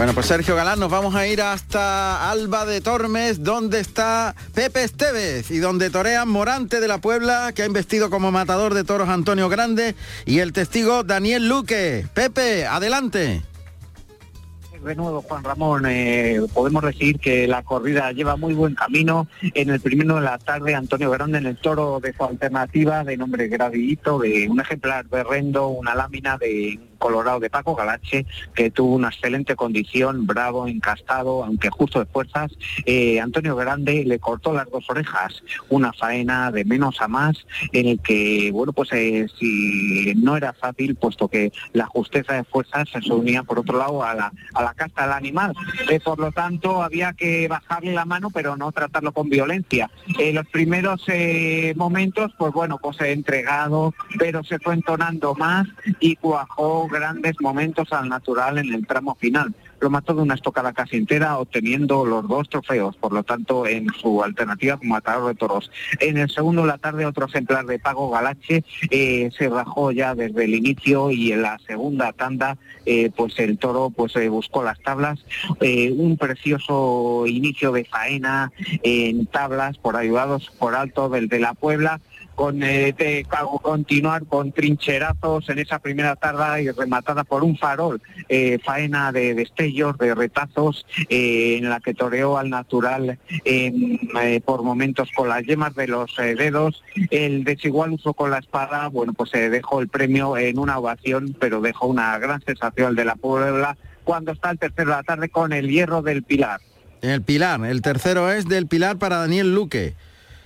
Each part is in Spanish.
Bueno, pues Sergio Galán, nos vamos a ir hasta Alba de Tormes, donde está Pepe Esteves y donde torean Morante de la Puebla, que ha investido como matador de toros Antonio Grande, y el testigo Daniel Luque. Pepe, adelante de nuevo, Juan Ramón, eh, podemos decir que la corrida lleva muy buen camino. En el primero de la tarde, Antonio Grande en el toro de su alternativa, de nombre Gradillito, de un ejemplar berrendo, una lámina de colorado de Paco Galache, que tuvo una excelente condición, bravo, encastado, aunque justo de fuerzas. Eh, Antonio Grande le cortó las dos orejas, una faena de menos a más, en el que, bueno, pues eh, si no era fácil, puesto que la justeza de fuerzas se unía, por otro lado, a la, a la casta del animal. Eh, por lo tanto, había que bajarle la mano, pero no tratarlo con violencia. En los primeros momentos, pues bueno, pues entregado, pero se fue entonando más y cuajó grandes momentos al natural en el tramo final. Lo mató de una estocada casi entera, obteniendo los dos trofeos, por lo tanto, en su alternativa como matador de toros. En el segundo de la tarde, otro ejemplar de Pago Galache eh, se rajó ya desde el inicio y en la segunda tanda, eh, pues el toro pues eh, buscó las tablas. un precioso inicio de faena en tablas, por ayudados por alto del de la Puebla con eh, de, continuar con trincherazos en esa primera tarde y rematada por un farol, eh, faena de destellos, de retazos, eh, en la que toreó al natural por momentos con las yemas de los dedos, el desigual uso con la espada, bueno, pues se dejó el premio en una ovación, pero dejó una gran sensación de la Puebla cuando está el tercero de la tarde con el hierro del Pilar. El Pilar, el tercero es del Pilar para Daniel Luque.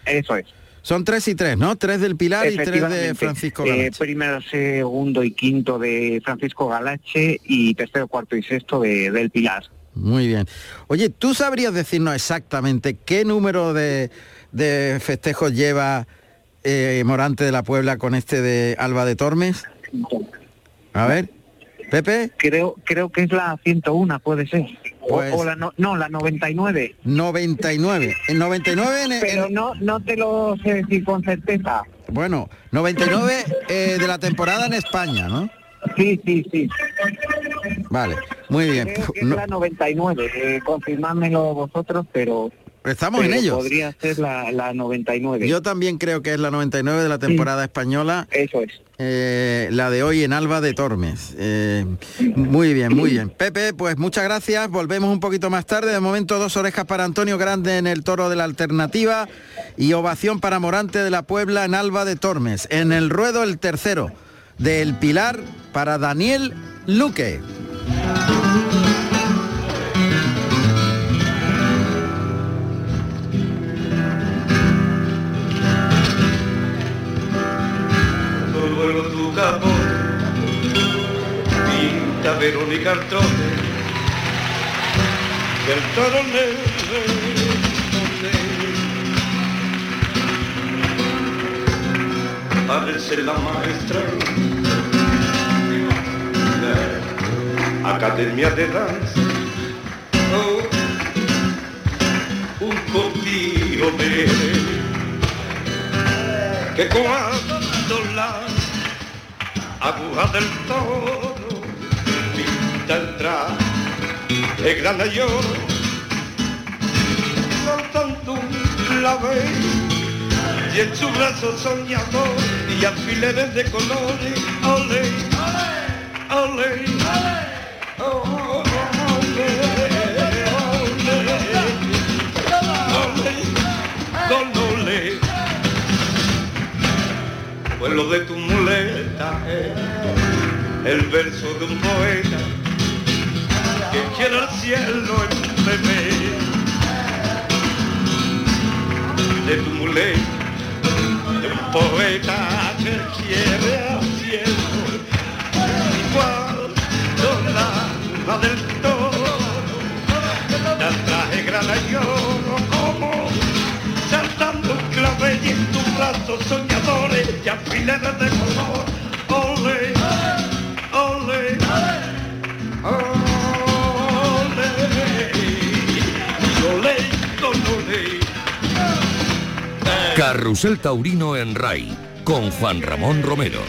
Eso es. Son tres y tres, ¿no? Tres del Pilar y tres de Francisco Galache. Eh, primero, segundo y quinto de Francisco Galache y tercero, cuarto y sexto de, del Pilar. Muy bien. Oye, ¿tú sabrías decirnos exactamente qué número de, festejos lleva eh, Morante de la Puebla con este de Alba de Tormes? A ver, Pepe. Creo, creo que es la 101, puede ser. Pues, o, la no, la 99. 99. En 99 Pero no, no te lo sé decir con certeza. Bueno, 99 eh, de la temporada en España, ¿no? Sí, sí, sí. Vale, muy bien. Creo que es la 99, eh, confirmádmelo vosotros, pero... Estamos en ello. Podría ser la, la, 99. Yo también creo que es la 99 de la temporada española. Eso es. Eh, la de hoy en Alba de Tormes. Eh, muy bien, muy bien. Pepe, pues muchas gracias. Volvemos un poquito más tarde. De momento dos orejas para Antonio Grande en el toro de la alternativa y ovación para Morante de la Puebla en Alba de Tormes. En el ruedo el tercero del Pilar para Daniel Luque. Pinta Verónica Artrote del toro parece la maestra la Academia de Danza. Oh, un copio de que cuando la aguja del toro, pinta el traje grana y oro, soltando un clave y en su brazo soñador y alfileres de colores, ole, ole, ole, vuelo de tu muleta el verso de un poeta que quiere al cielo en bebé. De tu muleta de un poeta que quiere al cielo igual la del toro un clave y en tu brazo soñadores y alfileres de color. Ole ole Carrusel Taurino en RAI con Juan Ramón Romero.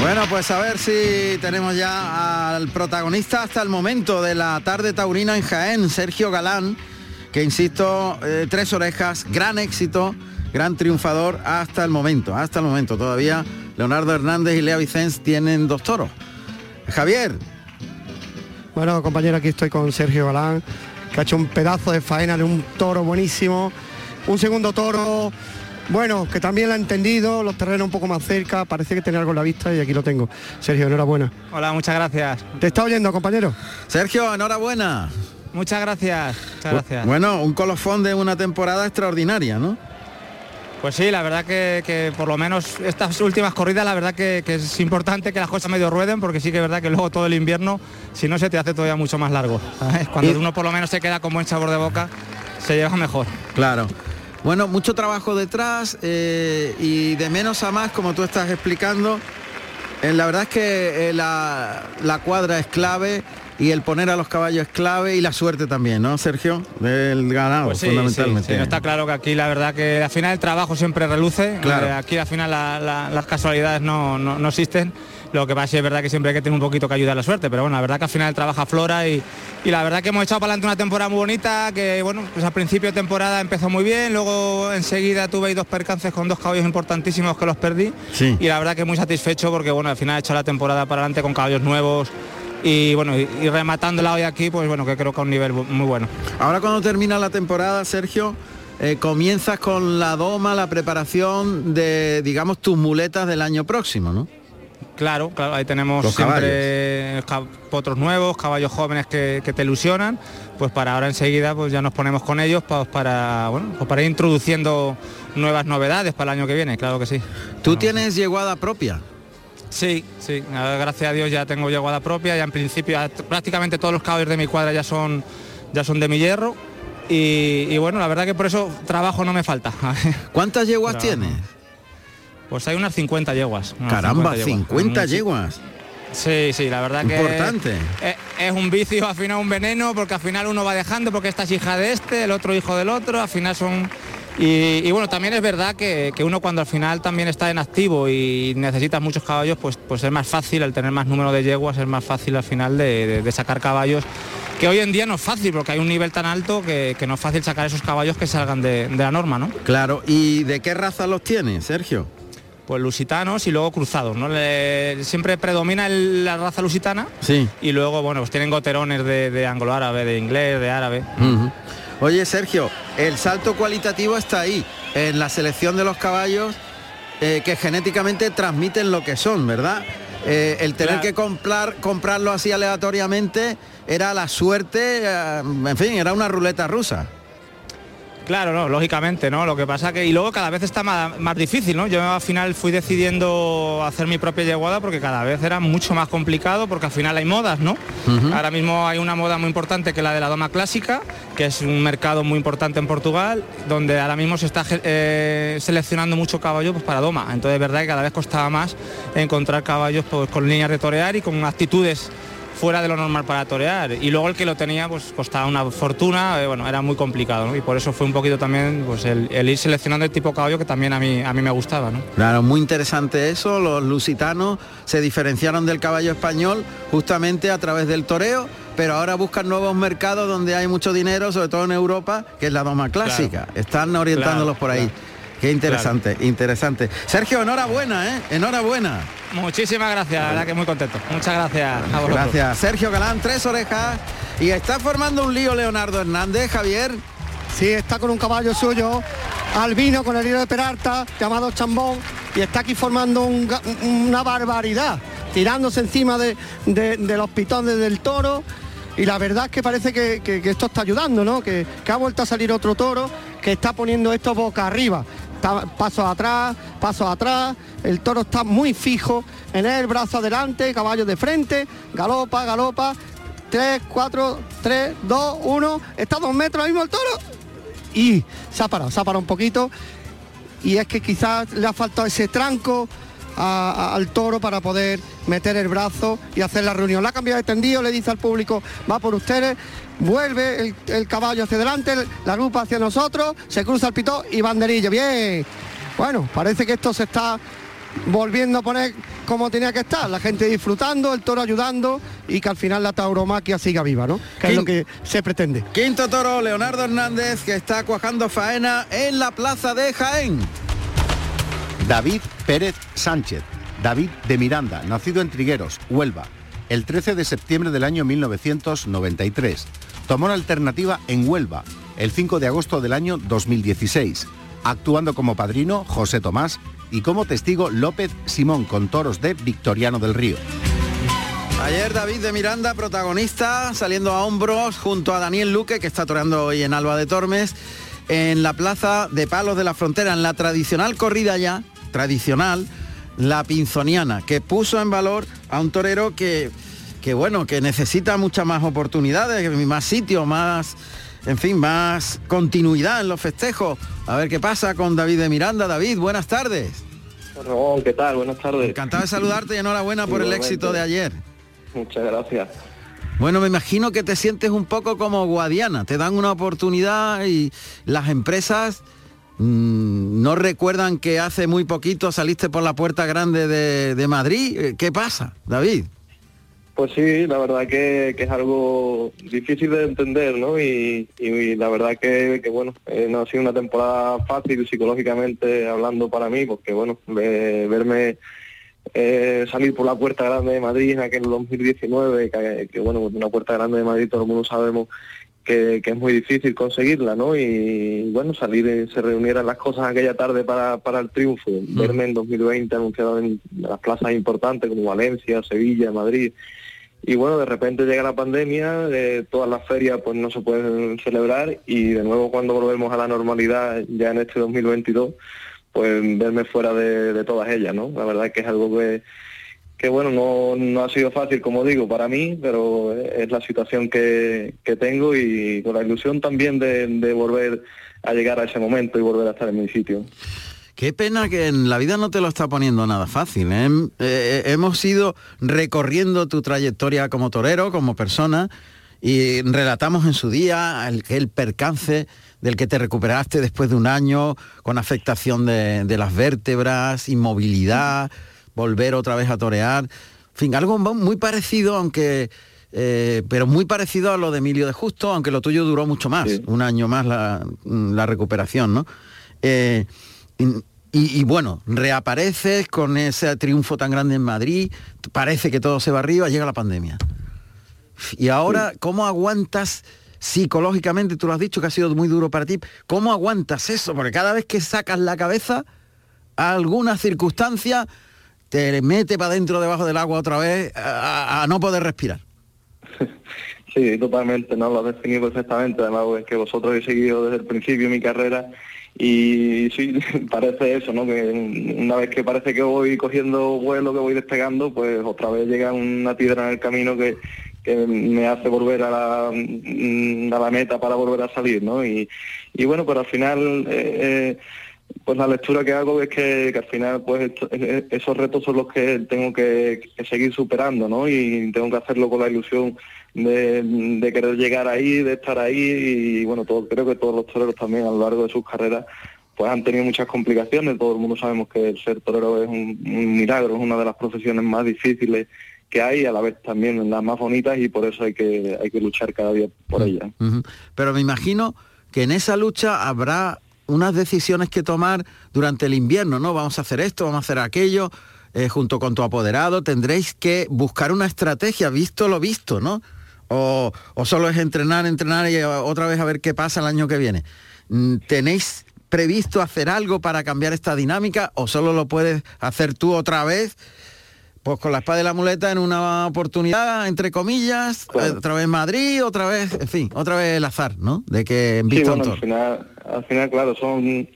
Bueno, pues a ver si tenemos ya al protagonista hasta el momento de la tarde taurina en Jaén, Sergio Galán, que insisto, eh, tres orejas, gran éxito, gran triunfador hasta el momento, hasta el momento. Todavía Leonardo Hernández y Lea Vicens tienen dos toros. Javier. Bueno, compañero, aquí estoy con Sergio Galán, que ha hecho un pedazo de faena de un toro buenísimo. Un segundo toro bueno, que también lo ha entendido, los terrenos un poco más cerca, parece que tiene algo en la vista y aquí lo tengo. Sergio, enhorabuena. Hola, muchas gracias. ¿Te está oyendo, compañero? Sergio, enhorabuena. Muchas gracias, muchas gracias. Bueno, un colofón de una temporada extraordinaria, ¿no? Pues sí, la verdad que, por lo menos estas últimas corridas, la verdad que, es importante que las cosas medio rueden, porque sí que es verdad que luego todo el invierno, si no se te hace todavía mucho más largo. Cuando uno por lo menos se queda con buen sabor de boca, se lleva mejor. Claro. Bueno, mucho trabajo detrás eh, y de menos a más, como tú estás explicando. Eh, la verdad es que eh, la, cuadra es clave y el poner a los caballos es clave y la suerte también, ¿no, Sergio? Del ganado, pues fundamentalmente. Sí, está claro que aquí la verdad que al final el trabajo siempre reluce. Claro. aquí al final las casualidades no, no existen lo que pasa es verdad que siempre hay que tener un poquito que ayudar a la suerte, pero bueno, la verdad que al final trabaja Flora y, la verdad que hemos echado para adelante una temporada muy bonita, que bueno, pues al principio de temporada empezó muy bien, luego enseguida tuve dos percances con dos caballos importantísimos que los perdí y la verdad que muy satisfecho porque bueno, al final he hecho la temporada para adelante con caballos nuevos y bueno, y, rematándola hoy aquí, pues bueno, que creo que a un nivel muy bueno. Ahora cuando termina la temporada, Sergio, eh, comienzas con la doma, la preparación de, digamos, tus muletas del año próximo, ¿no? Claro, claro, ahí tenemos siempre potros nuevos, caballos jóvenes que, te ilusionan, pues para ahora enseguida pues ya nos ponemos con ellos pues para, bueno, pues para ir introduciendo nuevas novedades para el año que viene, claro que sí. ¿Tú tienes yeguada propia? Sí, sí, gracias a Dios ya tengo yeguada propia, ya en principio prácticamente todos los caballos de mi cuadra ya son, ya son de mi hierro y, bueno, la verdad que por eso trabajo no me falta. ¿Cuántas yeguas tienes? Pues hay unas 50 yeguas. Caramba, 50 yeguas. Sí, sí, la verdad que importante. Es, un vicio, al final un veneno, porque al final uno va dejando, porque esta es hija de este, el otro hijo del otro, al final son... Y, bueno, también es verdad que, uno cuando al final también está en activo y necesitas muchos caballos, pues, pues es más fácil, el tener más número de yeguas, es más fácil al final de, sacar caballos, que hoy en día no es fácil, porque hay un nivel tan alto que, no es fácil sacar esos caballos que salgan de, de la norma, ¿no? Claro, ¿y de qué raza los tiene, Sergio? pues lusitanos y luego cruzados, ¿no? siempre predomina la raza lusitana sí. y luego, bueno, pues tienen goterones de, anglo-árabe, de inglés, de árabe. Oye, Sergio, el salto cualitativo está ahí, en la selección de los caballos eh, que genéticamente transmiten lo que son, ¿verdad? Eh, el tener que comprar, comprarlo así aleatoriamente era la suerte, eh, en fin, era una ruleta rusa. Claro, no, lógicamente, ¿no? Lo que pasa que y luego cada vez está más, difícil, ¿no? Yo al final fui decidiendo hacer mi propia yeguada porque cada vez era mucho más complicado porque al final hay modas, ¿no? Ahora mismo hay una moda muy importante que es la de la doma clásica, que es un mercado muy importante en Portugal, donde ahora mismo se está eh, seleccionando mucho caballo pues, para doma. Entonces es verdad que cada vez costaba más encontrar caballos pues, con líneas de torear y con actitudes fuera de lo normal para torear. Y luego el que lo tenía pues costaba una fortuna, eh, bueno, era muy complicado, Y por eso fue un poquito también pues el, ir seleccionando el tipo caballo que también a mí, a mí me gustaba, ¿no? Claro, muy interesante eso, los lusitanos se diferenciaron del caballo español justamente a través del toreo, pero ahora buscan nuevos mercados donde hay mucho dinero, sobre todo en Europa, que es la doma clásica. Están orientándolos por ahí. Qué interesante, interesante. Sergio, enhorabuena, ¿eh? Enhorabuena. Muchísimas gracias, la verdad que muy contento. Muchas gracias a vosotros. Gracias. Sergio Galán, tres orejas. Y está formando un lío Leonardo Hernández, Javier. Sí, está con un caballo suyo, albino con el hilo de Peralta, llamado Chambón, y está aquí formando una barbaridad, tirándose encima de, los pitones del toro. Y la verdad es que parece que, esto está ayudando, ¿no? Que, que ha vuelto a salir otro toro que está poniendo esto boca arriba pasos atrás, pasos atrás, el toro está muy fijo en el brazo adelante, caballo de frente, galopa, galopa, 3, 4, 3, 2, 1, está a dos metros ahí mismo el toro. Y se ha parado, se ha parado un poquito. Y es que quizás le ha faltado ese tranco al toro para poder meter el brazo y hacer la reunión. La ha cambiado de tendido, le dice al público, va por ustedes, vuelve el, caballo hacia adelante, la grupa hacia nosotros, se cruza el pitó y banderillo. Bien. Bueno, parece que esto se está volviendo a poner como tenía que estar, la gente disfrutando, el toro ayudando y que al final la tauromaquia siga viva, ¿no? Que es lo que se pretende. Quinto toro, Leonardo Hernández, que está cuajando faena en la plaza de Jaén. David Pérez Sánchez, David de Miranda, nacido en Trigueros, Huelva, el 13 de septiembre del año 1993. Tomó la alternativa en Huelva, el 5 de agosto del año 2016, actuando como padrino José Tomás y como testigo López Simón con toros de Victoriano del Río. Ayer David de Miranda, protagonista, saliendo a hombros junto a Daniel Luque, que está toreando hoy en Alba de Tormes, en la plaza de Palos de la Frontera, en la tradicional corrida ya, tradicional, la pinzoniana, que puso en valor a un torero que, que bueno, que necesita muchas más oportunidades, más sitios, más, en fin, más continuidad en los festejos. A ver qué pasa con David de Miranda. David, buenas tardes. Ramón, ¿qué tal? Buenas tardes. Encantado de saludarte y enhorabuena por el éxito de ayer. Muchas gracias. Bueno, me imagino que te sientes un poco como Guadiana, te dan una oportunidad y las empresas no recuerdan que hace muy poquito saliste por la puerta grande de, Madrid. Eh, ¿Qué pasa, David? Pues sí, la verdad que, es algo difícil de entender, ¿no? Y, y la verdad que, bueno, eh, no ha sido una temporada fácil psicológicamente hablando para mí, porque bueno, ve- verme eh, salir por la puerta grande de Madrid en aquel 2019, que, que, bueno, una puerta grande de Madrid todo el mundo sabemos que, que es muy difícil conseguirla, ¿no? Y bueno, salir y se reunieran las cosas aquella tarde para, para el triunfo, verme en 2020 anunciado en las plazas importantes como Valencia, Sevilla, Madrid. Y bueno, de repente llega la pandemia, eh, todas las ferias pues no se pueden celebrar y de nuevo cuando volvemos a la normalidad ya en este 2022, pues verme fuera de, de todas ellas, ¿no? La verdad es que es algo que, que bueno, no, no ha sido fácil, como digo, para mí, pero es la situación que, que tengo y con la ilusión también de, de volver a llegar a ese momento y volver a estar en mi sitio. Qué pena que en la vida no te lo está poniendo nada fácil. ¿eh? Eh, hemos ido recorriendo tu trayectoria como torero, como persona, y relatamos en su día el, el percance del que te recuperaste después de un año con afectación de, de las vértebras, inmovilidad, volver otra vez a torear. En fin, algo muy parecido, aunque... Eh, pero muy parecido a lo de Emilio de Justo, aunque lo tuyo duró mucho más, Sí. un año más la, la recuperación, ¿no? Eh, y, y bueno, reapareces con ese triunfo tan grande en Madrid, parece que todo se va arriba, llega la pandemia. Y ahora, ¿cómo aguantas psicológicamente? Tú lo has dicho que ha sido muy duro para ti. ¿Cómo aguantas eso? Porque cada vez que sacas la cabeza, alguna circunstancia te mete para dentro debajo del agua otra vez a, no poder respirar. Sí, totalmente, ¿no? Lo has definido perfectamente, además es que vosotros habéis seguido desde el principio mi carrera y sí, parece eso, ¿no? Que una vez que parece que voy cogiendo vuelo, que voy despegando, pues otra vez llega una piedra en el camino que, que me hace volver a la, mm, a la meta para volver a salir, ¿no? Y, y bueno, pero al final... eh, eh, pues la lectura que hago es que, que al final pues esto- esos retos son los que tengo que, que seguir superando, ¿no? Y tengo que hacerlo con la ilusión de, de querer llegar ahí, de estar ahí y bueno, todo, creo que todos los toreros también a lo largo de sus carreras pues han tenido muchas complicaciones, todo el mundo sabemos que el ser torero es un, un milagro, es una de las profesiones más difíciles que hay, a la vez también las más bonitas y por eso hay que, hay que luchar cada día por ellas. Ujú. Pero me imagino que en esa lucha habrá unas decisiones que tomar durante el invierno, ¿no? Vamos a hacer esto, vamos a hacer aquello, eh, junto con tu apoderado, tendréis que buscar una estrategia, visto lo visto, ¿no? O, o solo es entrenar, entrenar y eh, otra vez a ver qué pasa el año que viene. Mm, ¿Tenéis previsto hacer algo para cambiar esta dinámica o solo lo puedes hacer tú otra vez? Pues con la espada y la muleta en una oportunidad, entre comillas, Claro. otra vez Madrid, otra vez, en fin, otra vez el azar, ¿no? De que Sí, vista un bueno, al final, al final, claro, son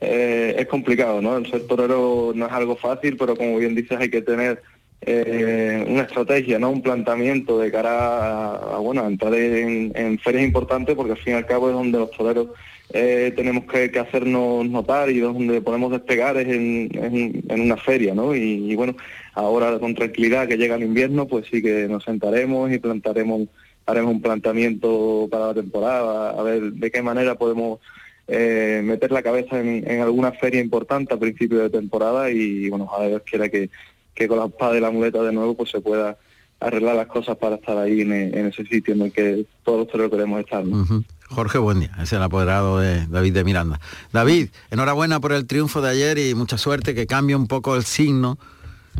eh, es complicado, ¿no? El ser torero no es algo fácil, pero como bien dices, hay que tener eh, una estrategia, ¿no? Un planteamiento de cara a, a, bueno, a entrar en, en ferias importantes, porque al fin y al cabo es donde los toreros eh, tenemos que, que hacernos notar y donde podemos despegar es en, en- en una feria, ¿no? Y, bueno, ahora con tranquilidad que llega el invierno, pues sí que nos sentaremos y plantaremos haremos un planteamiento para la temporada, a ver de qué manera podemos eh, meter la cabeza en, en, alguna feria importante a principio de temporada y bueno, a Dios quiera que, que con la espada y la muleta de nuevo pues se pueda arreglar las cosas para estar ahí en, ese sitio en el que todos los queremos estar. ¿no? Jorge Buendía, es el apoderado de David de Miranda. David, enhorabuena por el triunfo de ayer y mucha suerte que cambie un poco el signo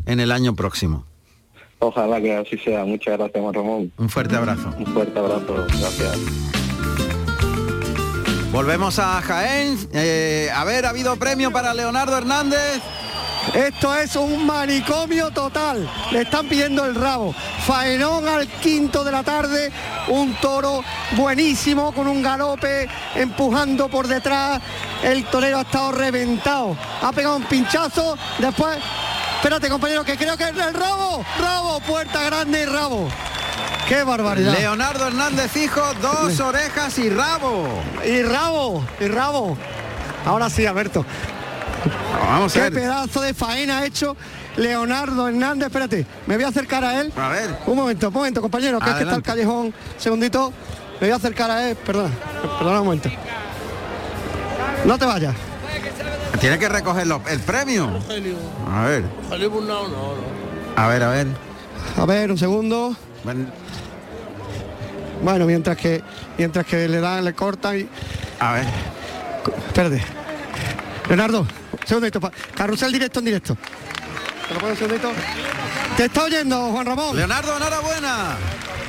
en el año próximo. Ojalá que así sea. Muchas gracias, Ramón. Un fuerte abrazo. Un fuerte abrazo. Gracias. Volvemos a Jaén. Eh, a ver, ha habido premio para Leonardo Hernández. Esto es un manicomio total. Le están pidiendo el rabo. Faenón al quinto de la tarde. Un toro buenísimo con un galope empujando por detrás. El torero ha estado reventado. Ha pegado un pinchazo. Después, espérate compañero, que creo que es el rabo. Rabo, puerta grande y rabo. ¡Qué barbaridad! Leonardo Hernández, hijo, dos orejas y rabo. Y rabo, y rabo. Ahora sí, Alberto. Vamos a Qué ver. pedazo de faena ha hecho Leonardo Hernández. Espérate, me voy a acercar a él. A ver. Un momento, un momento, compañero, que es que está el callejón. Segundito. Me voy a acercar a él. Perdona, perdona un momento. No te vayas. Tiene que recoger el premio. A ver. A ver, a ver. A ver, un segundo. Bueno, mientras que mientras que le dan, le cortan y. A ver. Espérate. Leonardo, segundito. Carrusel directo en directo. ¿Te lo un segundito? Te está oyendo, Juan Ramón. Leonardo, enhorabuena.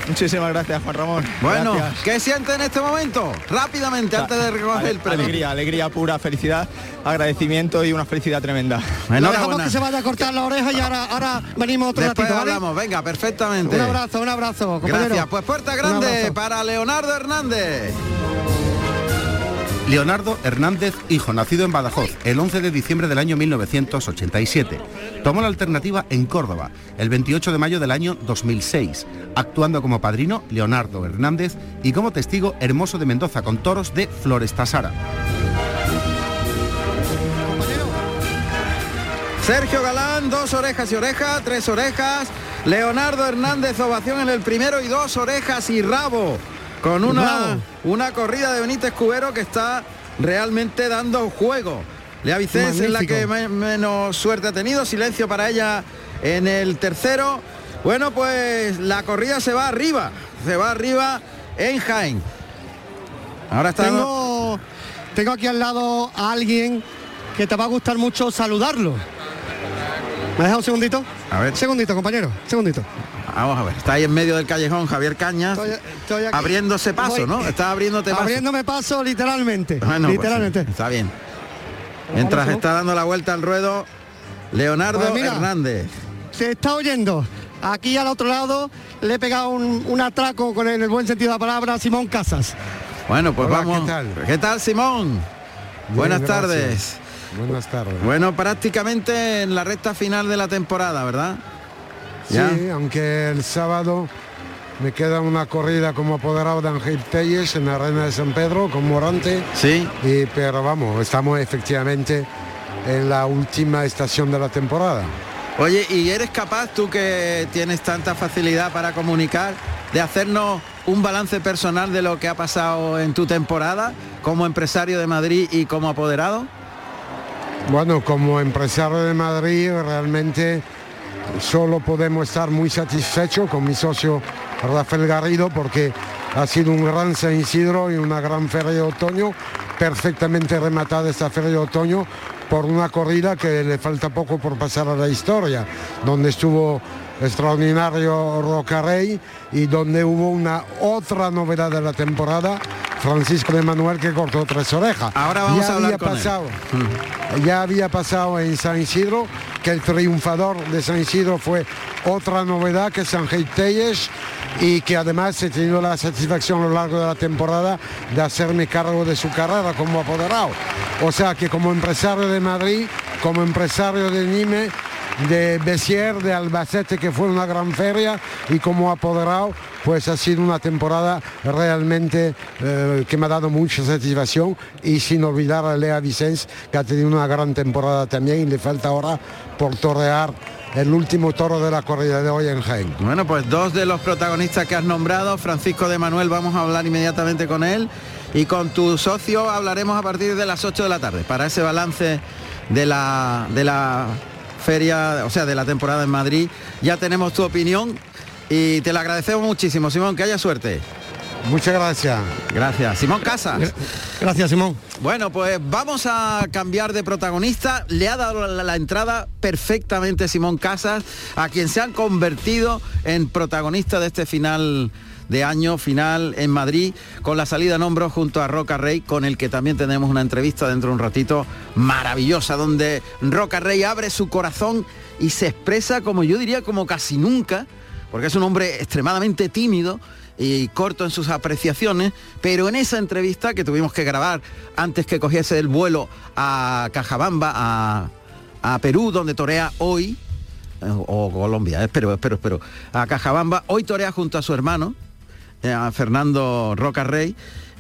Muchísimas gracias, Juan Ramón. Bueno, Gracias. ¿qué siente en este momento? Rápidamente, antes de recoger el premio. Alegría, alegría pura, felicidad, agradecimiento y una felicidad tremenda. Lo dejamos que se vaya a cortar la oreja y ahora, ahora venimos otro Después ratito, ¿vale? hablamos, venga, perfectamente. Un abrazo, un abrazo, compañero. Gracias. Pues puerta grande para Leonardo Hernández. Leonardo Hernández Hijo, nacido en Badajoz el 11 de diciembre del año 1987. Tomó la alternativa en Córdoba el 28 de mayo del año 2006, actuando como padrino Leonardo Hernández y como testigo Hermoso de Mendoza con toros de Florestasara. Sergio Galán, dos orejas y oreja, tres orejas. Leonardo Hernández, ovación en el primero y dos orejas y rabo. Con una, una corrida de Benítez Cubero que está realmente dando juego. Lea Vicens es la que me- menos suerte ha tenido. Silencio para ella en el tercero. Bueno, pues la corrida se va arriba. Se va arriba en Jaén. Ahora está Tengo, tengo aquí al lado a alguien que te va a gustar mucho saludarlo. ¿Me deja un segundito? A ver. Segundito, compañero. Segundito. Vamos a ver. Está ahí en medio del callejón Javier Cañas. Estoy- estoy aquí. abriéndose paso, Voy. ¿no? Está abriéndote paso. Abriéndome paso literalmente. Bueno, pues, literalmente. está bien. Mientras está dando la vuelta al ruedo, Leonardo Pues mira. Hernández. Se está oyendo. Aquí al otro lado le he pegado un, un atraco con el, el buen sentido de la palabra Simón Casas. Bueno, pues Hola, vamos. ¿qué tal? ¿Qué tal, Simón? Bien, Buenas gracias. tardes. Buenas tardes. Bueno, prácticamente en la recta final de la temporada, ¿verdad? Ya. Sí, aunque el sábado me queda una corrida como apoderado de Ángel Telles en la Arena de San Pedro con Morante. Sí. Y, pero vamos, estamos efectivamente en la última estación de la temporada. Oye, ¿y eres capaz, tú que tienes tanta facilidad para comunicar, de hacernos un balance personal de lo que ha pasado en tu temporada como empresario de Madrid y como apoderado? Bueno, como empresario de Madrid realmente solo podemos estar muy satisfechos con mi socio Rafael Garrido porque ha sido un gran San Isidro y una gran feria de otoño, perfectamente rematada esta feria de otoño por una corrida que le falta poco por pasar a la historia, donde estuvo extraordinario Rocarey y donde hubo una otra novedad de la temporada, Francisco de Manuel que cortó tres orejas. Ahora vamos Ya a hablar había con él. pasado ya había pasado en San Isidro, que el triunfador de San Isidro fue otra novedad que San Telles y que además he tenido la satisfacción a lo largo de la temporada de hacerme cargo de su carrera como apoderado. O sea que como empresario de Madrid, como empresario de Nime, de Bessier, de Albacete, que fue una gran feria, y como apoderado, pues ha sido una temporada realmente eh, que me ha dado mucha satisfacción y sin olvidar a Lea Vicens, que ha tenido una gran temporada también y le falta ahora por torear el último toro de la corrida de hoy en Jaén. Bueno, pues dos de los protagonistas que has nombrado, Francisco de Manuel, vamos a hablar inmediatamente con él. y con tu socio hablaremos a partir de las 8 de la tarde para ese balance de la, de la feria, o sea, de la temporada en Madrid. Ya tenemos tu opinión y te la agradecemos muchísimo, Simón, que haya suerte. Muchas gracias. Gracias. Simón Casas. Gracias, Simón. Bueno, pues vamos a cambiar de protagonista. Le ha dado la, la, entrada perfectamente Simón Casas, a quien se han convertido en protagonista de este final de año final en Madrid con la salida en hombros junto a Roca Rey con el que también tenemos una entrevista dentro de un ratito maravillosa donde Roca Rey abre su corazón y se expresa como yo diría como casi nunca porque es un hombre extremadamente tímido y corto en sus apreciaciones, pero en esa entrevista que tuvimos que grabar antes que cogiese el vuelo a Cajabamba, a, a Perú, donde torea hoy, eh, o Colombia, espero, espero, espero, a Cajabamba, hoy torea junto a su hermano, eh, a Fernando Roca Rey,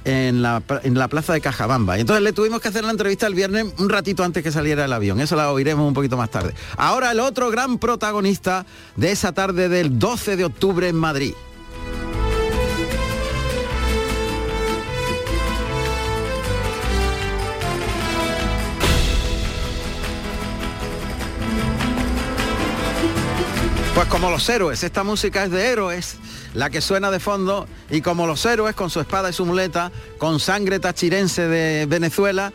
en la, en la plaza de Cajabamba. Entonces le tuvimos que hacer la entrevista el viernes un ratito antes que saliera el avión. Eso la oiremos un poquito más tarde. Ahora el otro gran protagonista de esa tarde del 12 de octubre en Madrid. Pues como los héroes, esta música es de héroes, la que suena de fondo, y como los héroes con su espada y su muleta, con sangre tachirense de Venezuela,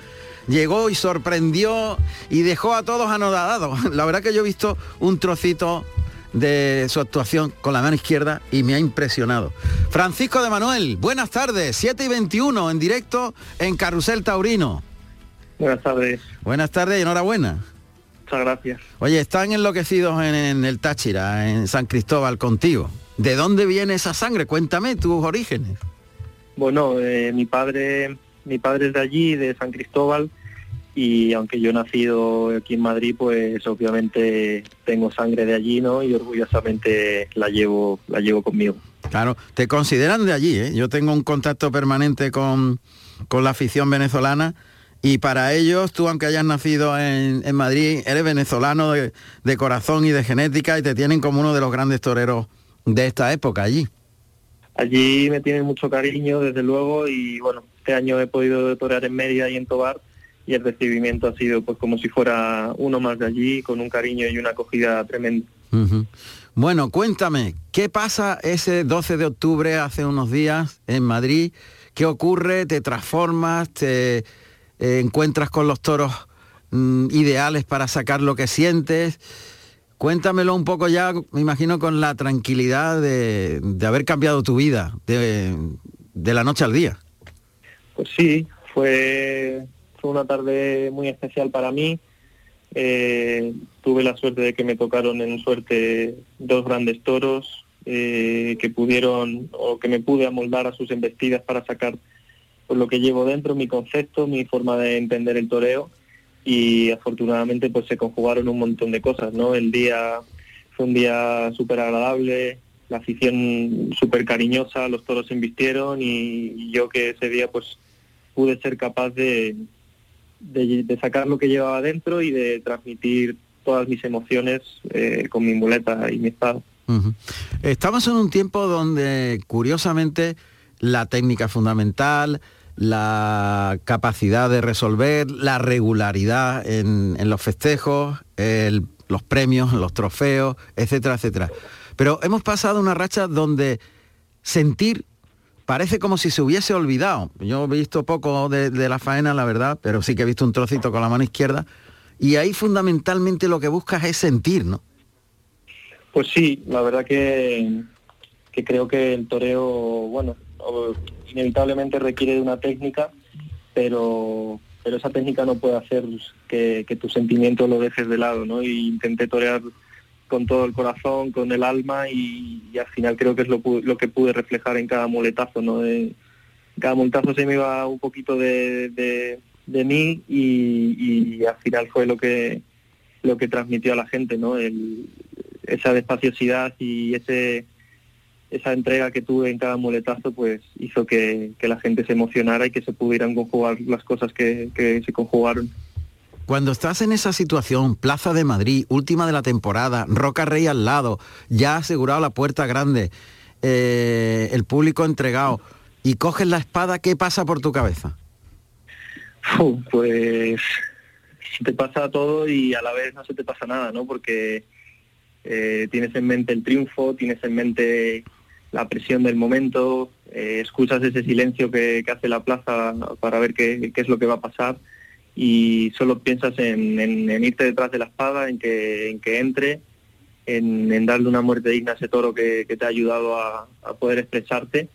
llegó y sorprendió y dejó a todos anodados. La verdad que yo he visto un trocito de su actuación con la mano izquierda y me ha impresionado. Francisco de Manuel, buenas tardes, 7 y 21 en directo en Carrusel Taurino. Buenas tardes. Buenas tardes y enhorabuena. Muchas gracias. Oye, están enloquecidos en, en, el Táchira, en San Cristóbal contigo. ¿De dónde viene esa sangre? Cuéntame tus orígenes. Bueno, eh, mi padre, mi padre es de allí, de San Cristóbal, y aunque yo he nacido aquí en Madrid, pues obviamente tengo sangre de allí, ¿no? Y orgullosamente la llevo, la llevo conmigo. Claro, te consideran de allí, ¿eh? Yo tengo un contacto permanente con, con la afición venezolana y para ellos, tú aunque hayas nacido en, en Madrid, eres venezolano de, de, corazón y de genética y te tienen como uno de los grandes toreros de esta época allí. Allí me tienen mucho cariño, desde luego, y bueno, este año he podido torear en Mérida y en Tobar y el recibimiento ha sido pues como si fuera uno más de allí, con un cariño y una acogida tremenda. Uh -huh. Bueno, cuéntame, ¿qué pasa ese 12 de octubre hace unos días en Madrid? ¿Qué ocurre? ¿Te transformas? ¿Te eh, encuentras con los toros mmm, ideales para sacar lo que sientes? Cuéntamelo un poco ya, me imagino, con la tranquilidad de, de haber cambiado tu vida de, de, la noche al día. Pues sí, fue, fue una tarde muy especial para mí. Eh, tuve la suerte de que me tocaron en suerte dos grandes toros eh, que pudieron o que me pude amoldar a sus embestidas para sacar pues, lo que llevo dentro, mi concepto, mi forma de entender el toreo y afortunadamente pues se conjugaron un montón de cosas, ¿no? El día fue un día súper agradable, la afición súper cariñosa, los toros se invistieron y, yo que ese día pues pude ser capaz de, de, sacar lo que llevaba dentro y de transmitir todas mis emociones eh, con mi muleta y mi -huh. Estamos en un tiempo donde curiosamente la técnica fundamental, la capacidad de resolver, la regularidad en, en los festejos, los premios, los trofeos, etcétera, etcétera. Pero hemos pasado una racha donde sentir parece como si se hubiese olvidado. Yo he visto poco de, de, la faena, la verdad, pero sí que he visto un trocito con la mano izquierda. Y ahí fundamentalmente lo que buscas es sentir, ¿no? Pues sí, la verdad que, que creo que el toreo, bueno, inevitablemente requiere de una técnica, pero, pero esa técnica no puede hacer que, que tu sentimiento lo dejes de lado, ¿no? Y intenté torear con todo el corazón, con el alma y, al final creo que es lo, lo, que pude reflejar en cada muletazo, ¿no? De, cada muletazo se me iba un poquito de, mí y, al final fue lo que lo que transmitió a la gente, ¿no? Esa despaciosidad y ese esa entrega que tuve en cada muletazo pues hizo que, que, la gente se emocionara y que se pudieran conjugar las cosas que, que, se conjugaron. Cuando estás en esa situación, Plaza de Madrid, última de la temporada, Roca Rey al lado, ya asegurado la puerta grande, eh, el público entregado, y coges la espada, ¿qué pasa por tu cabeza? Pues te pasa todo y a la vez no se te pasa nada, ¿no? Porque eh, tienes en mente el triunfo, tienes en mente la presión del momento, eh, escuchas ese silencio que, que hace la plaza para ver qué, qué es lo que va a pasar y solo piensas en, en- irte detrás de la espada, en que, en que entre, en, darle una muerte digna a ese toro que, que te ha ayudado a, a poder expresarte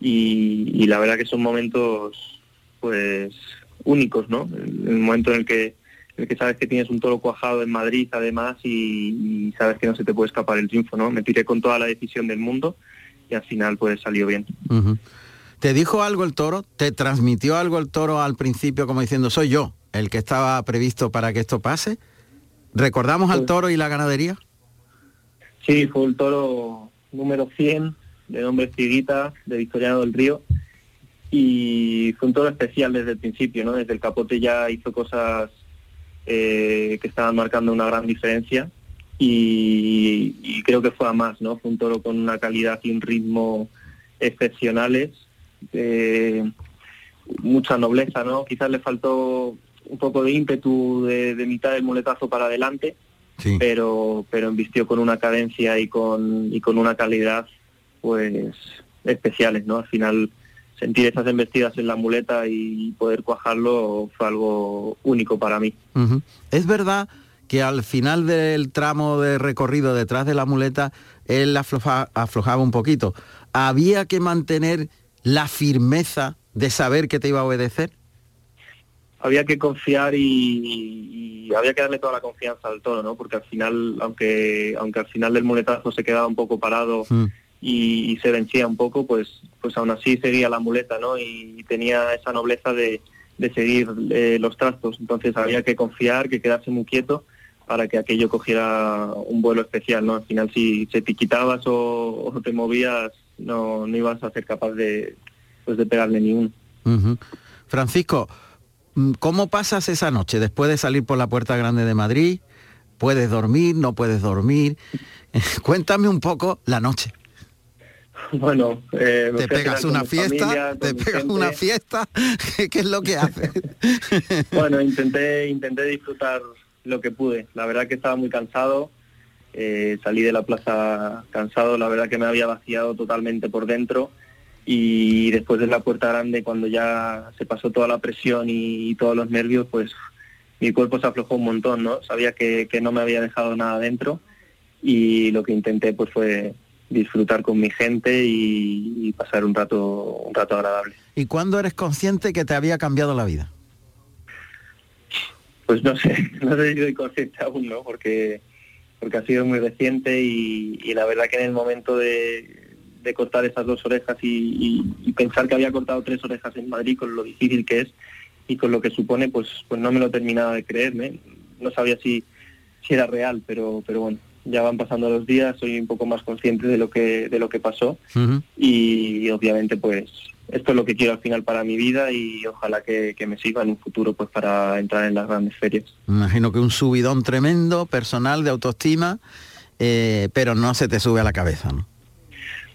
y, la verdad que son momentos pues únicos, ¿no? El, momento en el que el que sabes que tienes un toro cuajado en Madrid además y, y sabes que no se te puede escapar el triunfo, ¿no? Me tiré con toda la decisión del mundo y al final pues salió bien. ¿Te dijo algo el toro? ¿Te transmitió algo el toro al principio como diciendo, soy yo el que estaba previsto para que esto pase? ¿Recordamos al toro y la ganadería? Sí, fue el toro número 100 de nombre Ciguita, de Victoriano del Río. Y fue un toro especial desde el principio, ¿no? Desde el capote ya hizo cosas eh, que estaban marcando una gran diferencia. Y, y creo que fue a más, ¿no? Fue un toro con una calidad y un ritmo excepcionales. eh, mucha nobleza, ¿no? Quizás le faltó un poco de ímpetu de, de mitad del muletazo para adelante, pero pero embistió con una cadencia y con y con una calidad pues especiales no al final sentir esas embestidas en la muleta y poder cuajarlo fue algo único para mí. ¿Es verdad que al final del tramo de recorrido detrás de la muleta él afloja- aflojaba un poquito? ¿Había que mantener la firmeza de saber que te iba a obedecer? había que confiar y, y había que darle toda la confianza al toro no porque al final aunque aunque al final del muletazo se quedaba un poco parado y, y se vencía un poco, pues, pues aún así seguía la muleta, ¿no? Y tenía esa nobleza de, de seguir eh, los trastos. Entonces había que confiar, que quedarse muy quieto para que aquello cogiera un vuelo especial, ¿no? Al final si, se te quitabas o, o te movías, no, no ibas a ser capaz de, pues, de pegarle ni uno. Francisco, mm, ¿cómo pasas esa noche después de salir por la Puerta Grande de Madrid? ¿Puedes dormir? ¿No puedes dormir? Cuéntame un poco la noche. Bueno, eh, me ¿Te pegas una fiesta? familia, ¿Te pegas gente. una fiesta? ¿Qué, qué es lo que haces? Bueno, intenté, intenté disfrutar lo que pude. La verdad que estaba muy cansado. eh, salí de la plaza cansado. La verdad que me había vaciado totalmente por dentro. Y después de la puerta grande, cuando ya se pasó toda la presión y, todos los nervios, pues mi cuerpo se aflojó un montón, ¿no? Sabía que, que no me había dejado nada dentro y lo que intenté pues fue disfrutar con mi gente y, y pasar un rato un rato agradable. ¿Y cuándo eres consciente que te había cambiado la vida? Pues no sé, no sé si soy consciente aún, ¿no? Porque, porque ha sido muy reciente y, y la verdad que en el momento de, de cortar esas dos orejas y, y- y pensar que había cortado tres orejas en Madrid con lo difícil que es y con lo que supone, pues, pues no me lo terminaba de creerme. No sabía si, si era real, pero, pero bueno, ya van pasando los días, soy un poco más consciente de lo que, de lo que pasó y obviamente pues esto es lo que quiero al final para mi vida y ojalá que, que me sirva en un futuro pues para entrar en las grandes ferias. Me imagino que un subidón tremendo, personal, de autoestima, eh, pero no se te sube a la cabeza, ¿no?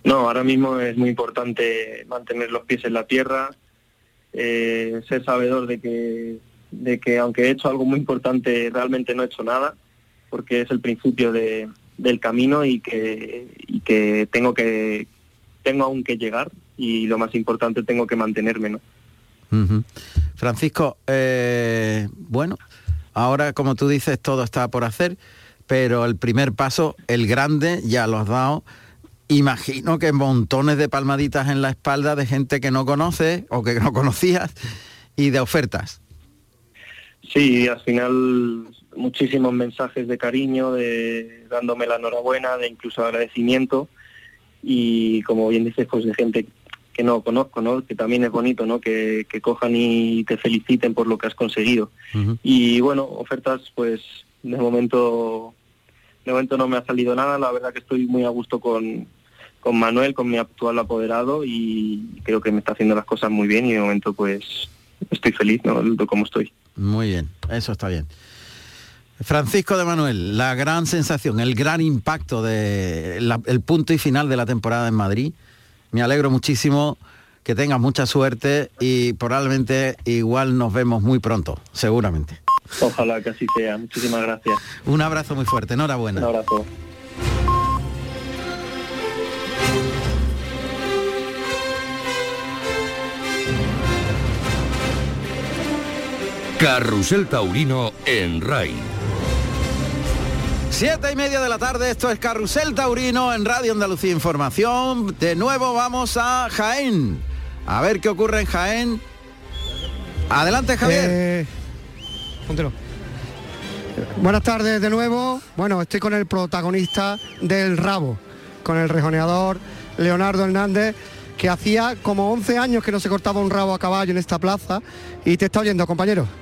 No, ahora mismo es muy importante mantener los pies en la tierra, eh, ser sabedor de que, de que aunque he hecho algo muy importante, realmente no he hecho nada, porque es el principio de, del camino y que, y que tengo que tengo aún que llegar y lo más importante tengo que mantenerme, ¿no? Francisco, eh, bueno, ahora como tú dices todo está por hacer, pero el primer paso, el grande, ya lo has dado. Imagino que montones de palmaditas en la espalda de gente que no conoces o que no conocías y de ofertas. Sí, al final muchísimos mensajes de cariño, de dándome la enhorabuena, de incluso agradecimiento y como bien dices, pues de gente que no conozco, ¿no? Que también es bonito, ¿no? Que, que cojan y te feliciten por lo que has conseguido. Y bueno, ofertas, pues de momento, de momento no me ha salido nada. La verdad que estoy muy a gusto con, con Manuel, con mi actual apoderado y creo que me está haciendo las cosas muy bien y de momento pues estoy feliz, ¿no? De cómo estoy. Muy bien, eso está bien. Francisco de Manuel, la gran sensación, el gran impacto de la- el punto y final de la temporada en Madrid. Me alegro muchísimo que tengas mucha suerte y probablemente igual nos vemos muy pronto, seguramente. Ojalá que así sea. Muchísimas gracias. Un abrazo muy fuerte, enhorabuena. Un abrazo. Carrusel Taurino en RAI. Siete y media de la tarde, esto es Carrusel Taurino en Radio Andalucía Información. De nuevo vamos a Jaén. A ver qué ocurre en Jaén. Adelante, Javier. Eh. Buenas tardes de nuevo. Bueno, estoy con el protagonista del rabo, con el rejoneador Leonardo Hernández, que hacía como 11 años que no se cortaba un rabo a caballo en esta plaza. Y te está oyendo, compañero.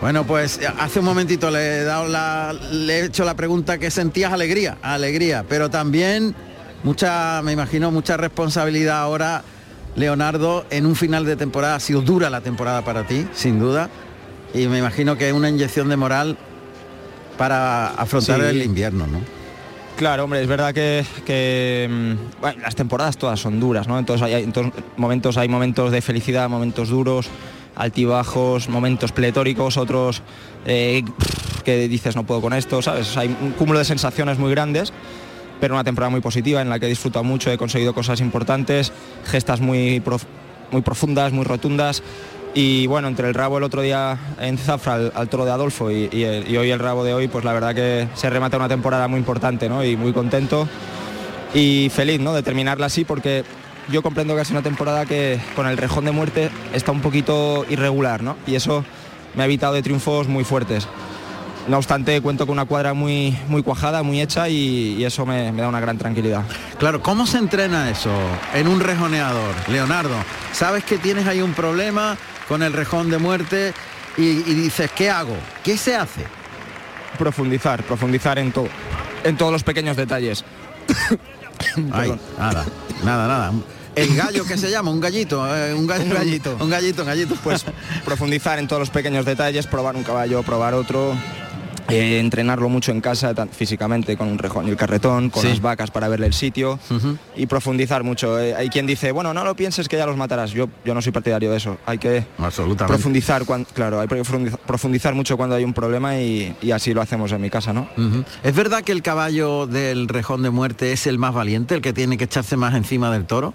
Bueno, pues hace un momentito le he, dado la, le he hecho la pregunta que sentías alegría, alegría, pero también mucha, me imagino, mucha responsabilidad ahora, Leonardo, en un final de temporada. Ha sido dura la temporada para ti, sin duda, y me imagino que es una inyección de moral para afrontar Sí. el invierno, ¿no? Claro, hombre, es verdad que, que, mm, bueno, las temporadas todas son duras, ¿no? Entonces hay, hay- entonces, momentos, hay momentos de felicidad, momentos duros, altibajos, momentos pletóricos, otros eh, que dices no puedo con esto, ¿sabes? Hay un cúmulo de sensaciones muy grandes, pero una temporada muy positiva en la que he disfrutado mucho, he conseguido cosas importantes, gestas muy, muy profundas, muy rotundas. Y bueno, entre el rabo el otro día en Zafra al, toro de Adolfo y, y hoy el rabo de hoy, pues la verdad que se remata una temporada muy importante ¿no? y muy contento y feliz ¿no? de terminarla así porque yo comprendo que ha sido una temporada que con el rejón de muerte está un poquito irregular ¿no? y eso me ha evitado de triunfos muy fuertes. No obstante, cuento con una cuadra muy, muy cuajada, muy hecha y, y eso me, me da una gran tranquilidad. Claro, ¿cómo se entrena eso en un rejoneador, Leonardo? Sabes que tienes ahí un problema con el rejón de muerte y, y dices, ¿qué hago? ¿Qué se hace? Profundizar, profundizar en todo, en todos los pequeños detalles. Ay, nada, nada, nada. El gallo que se llama, un gallito, eh, un, gallo, Un gallito. un gallito, un gallito. Pues profundizar en todos los pequeños detalles, probar un caballo, probar otro, eh, entrenarlo mucho en casa, físicamente, con un rejón y el carretón, con Sí. las vacas para verle el sitio y profundizar mucho. Eh, hay quien dice, bueno, no lo pienses que ya los matarás. Yo, yo no soy partidario de eso. Hay que Absolutamente. profundizar, claro, hay que profundizar mucho cuando hay un problema y, y así lo hacemos en mi casa, ¿no? ¿Es verdad que el caballo del rejón de muerte es el más valiente, el que tiene que echarse más encima del toro?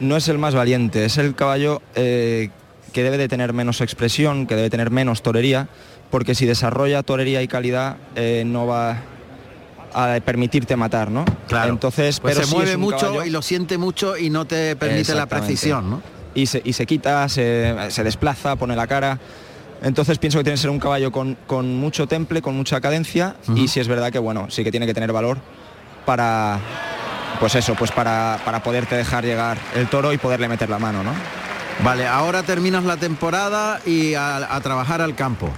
no es el más valiente, es el caballo eh, que debe de tener menos expresión, que debe tener menos torería, porque si desarrolla torería y calidad eh, no va a permitirte matar, ¿no? Claro. Entonces, Pues pero se sí mueve mucho caballo- y lo siente mucho y no te permite la precisión, ¿no? Y se, y se quita, se, se desplaza, pone la cara. Entonces pienso que tiene que ser un caballo con, con mucho temple, con mucha cadencia y si es verdad que bueno, sí que tiene que tener valor para pues eso, pues para, para poderte dejar llegar el toro y poderle meter la mano, ¿no? Vale, ahora terminas la temporada y a, a trabajar al campo.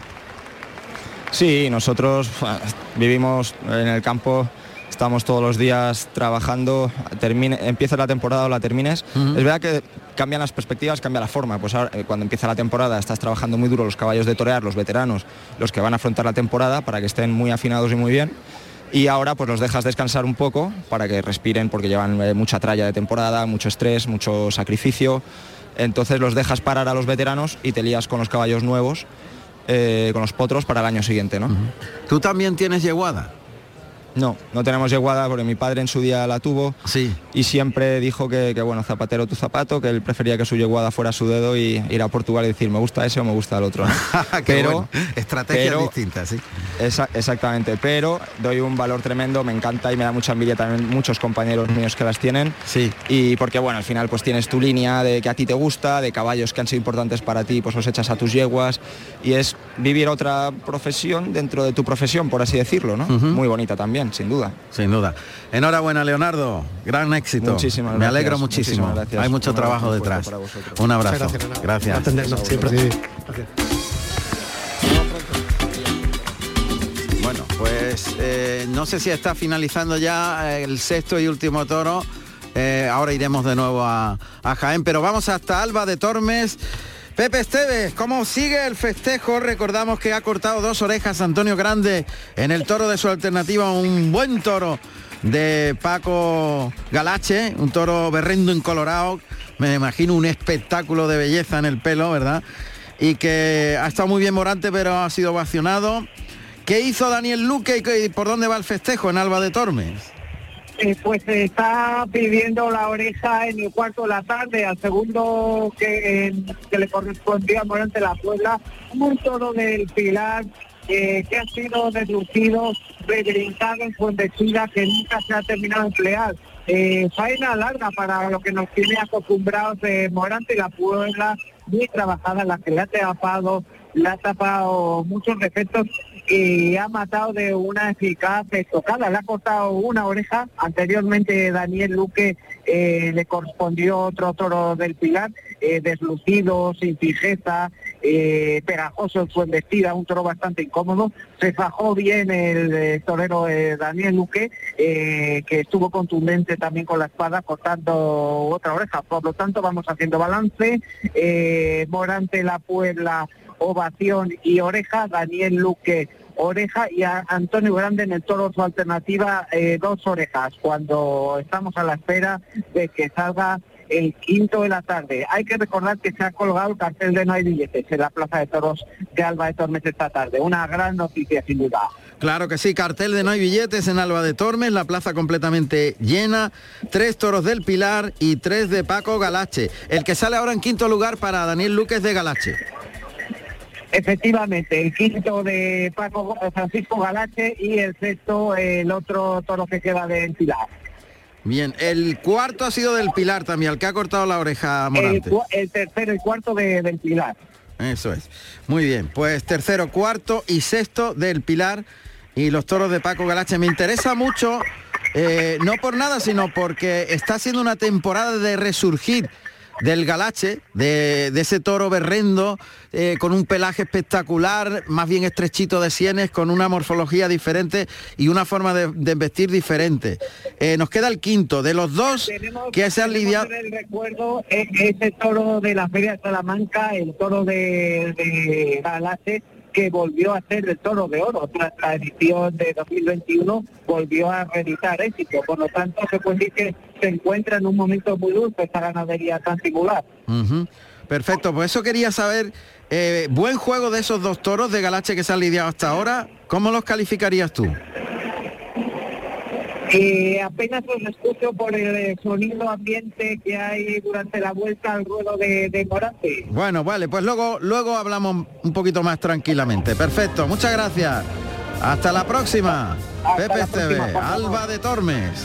Sí, nosotros bueno, vivimos en el campo, estamos todos los días trabajando, termine, empieces la temporada o la termines. Es verdad que cambian las perspectivas, cambia la forma. Pues ahora, eh, cuando empieza la temporada estás trabajando muy duro los caballos de torear, los veteranos, los que van a afrontar la temporada para que estén muy afinados y muy bien. Y ahora pues los dejas descansar un poco para que respiren porque llevan eh, mucha tralla de temporada, mucho estrés, mucho sacrificio. Entonces los dejas parar a los veteranos y te lías con los caballos nuevos, eh, con los potros para el año siguiente, ¿no? ¿Tú también tienes yeguada? No, no tenemos yeguada porque mi padre en su día la tuvo Sí. y siempre dijo que, que, bueno, zapatero tu zapato, que él prefería que su yeguada fuera su dedo y ir a Portugal y decir me gusta ese o me gusta el otro. bueno. Estrategias pero- distintas, sí. Esa- exactamente, pero doy un valor tremendo, me encanta y me da mucha envidia también muchos compañeros míos que las tienen. Sí. Y porque bueno, al final pues tienes tu línea de que a ti te gusta, de caballos que han sido importantes para ti, pues los echas a tus yeguas y es vivir otra profesión dentro de tu profesión, por así decirlo, ¿no? Muy bonita también, sin duda. Sin duda. Enhorabuena, Leonardo. Gran éxito. Muchísimas Me alegro muchísimo. gracias. Hay mucho trabajo detrás. Un abrazo. Gracias, atendernos siempre. Bueno, pues eh, no sé si está finalizando ya eh, el sexto y último toro. Eh, ahora iremos de nuevo a, a Jaén, pero vamos hasta Alba de Tormes. Pepe Esteves, ¿cómo sigue el festejo? Recordamos que ha cortado dos orejas Antonio Grande en el toro de su alternativa, un buen toro de Paco Galache, un toro berrendo incolorado, me imagino un espectáculo de belleza en el pelo, ¿verdad? Y que ha estado muy bien Morante, pero ha sido ovacionado. ¿Qué hizo Daniel Luque y por dónde va el festejo en Alba de Tormes? Eh, pues se está pidiendo la oreja en el cuarto de la tarde, al segundo que, le correspondía a Morante la Puebla, un toro del Pilar eh, que ha sido deslucido, rebrindado en embestida que nunca se ha terminado de emplear. Eh, faena larga para lo que nos tiene acostumbrados de Morante la Puebla, muy trabajada, la que le ha tapado, le ha tapado muchos defectos y ha matado de una eficaz estocada. Le ha cortado una oreja. Anteriormente Daniel Luque eh, le correspondió otro toro del Pilar, eh, deslucido, sin fijeza, eh, pegajoso en su embestida, un toro bastante incómodo. Se fajó bien el torero Daniel Luque, que estuvo contundente también con la espada, cortando otra oreja. Por lo tanto, vamos haciendo balance. Morante La Puebla ovación y oreja, Daniel Luque oreja y a Antonio Grande en el toro su alternativa eh, dos orejas cuando estamos a la espera de que salga el quinto de la tarde. Hay que recordar que se ha colgado el cartel de no hay billetes en la Plaza de Toros de Alba de Tormes esta tarde. Una gran noticia sin duda. Claro que sí, cartel de no hay billetes en Alba de Tormes, la plaza completamente llena, tres toros del Pilar y tres de Paco Galache. El que sale ahora en quinto lugar para Daniel Luques de Galache. Efectivamente, el quinto de Paco Francisco Galache y el sexto el otro toro que queda del Pilar. Bien, el cuarto ha sido del Pilar también, el que ha cortado la oreja Morante. El, tercero y cuarto de, del Pilar. Eso es. Muy bien, pues tercero, cuarto y sexto del Pilar y los toros de Paco Galache. Me interesa mucho, eh, no por nada, sino porque está siendo una temporada de resurgir del Galache, de, ese toro berrendo, eh, con un pelaje espectacular, más bien estrechito de sienes, con una morfología diferente y una forma de, vestir diferente. Eh, nos queda el quinto, de los dos que se han lidiado... El recuerdo es ese toro de la Feria de Salamanca, el toro de, de Galache, que volvió a ser el toro de oro. Tras la edición de 2021 volvió a reeditar éxito. Por lo tanto, se puede decir que se encuentra en un momento muy dulce esta ganadería tan singular. Perfecto, pues eso quería saber. Eh, buen juego de esos dos toros de Galache que se han lidiado hasta ahora. ¿Cómo los calificarías tú? Eh, apenas los escucho por el sonido ambiente que hay durante la vuelta al ruedo de, de Morante. Bueno, vale, pues luego, luego hablamos un poquito más tranquilamente. Perfecto, muchas gracias. Hasta la próxima. Pepe TV, Alba de Tormes.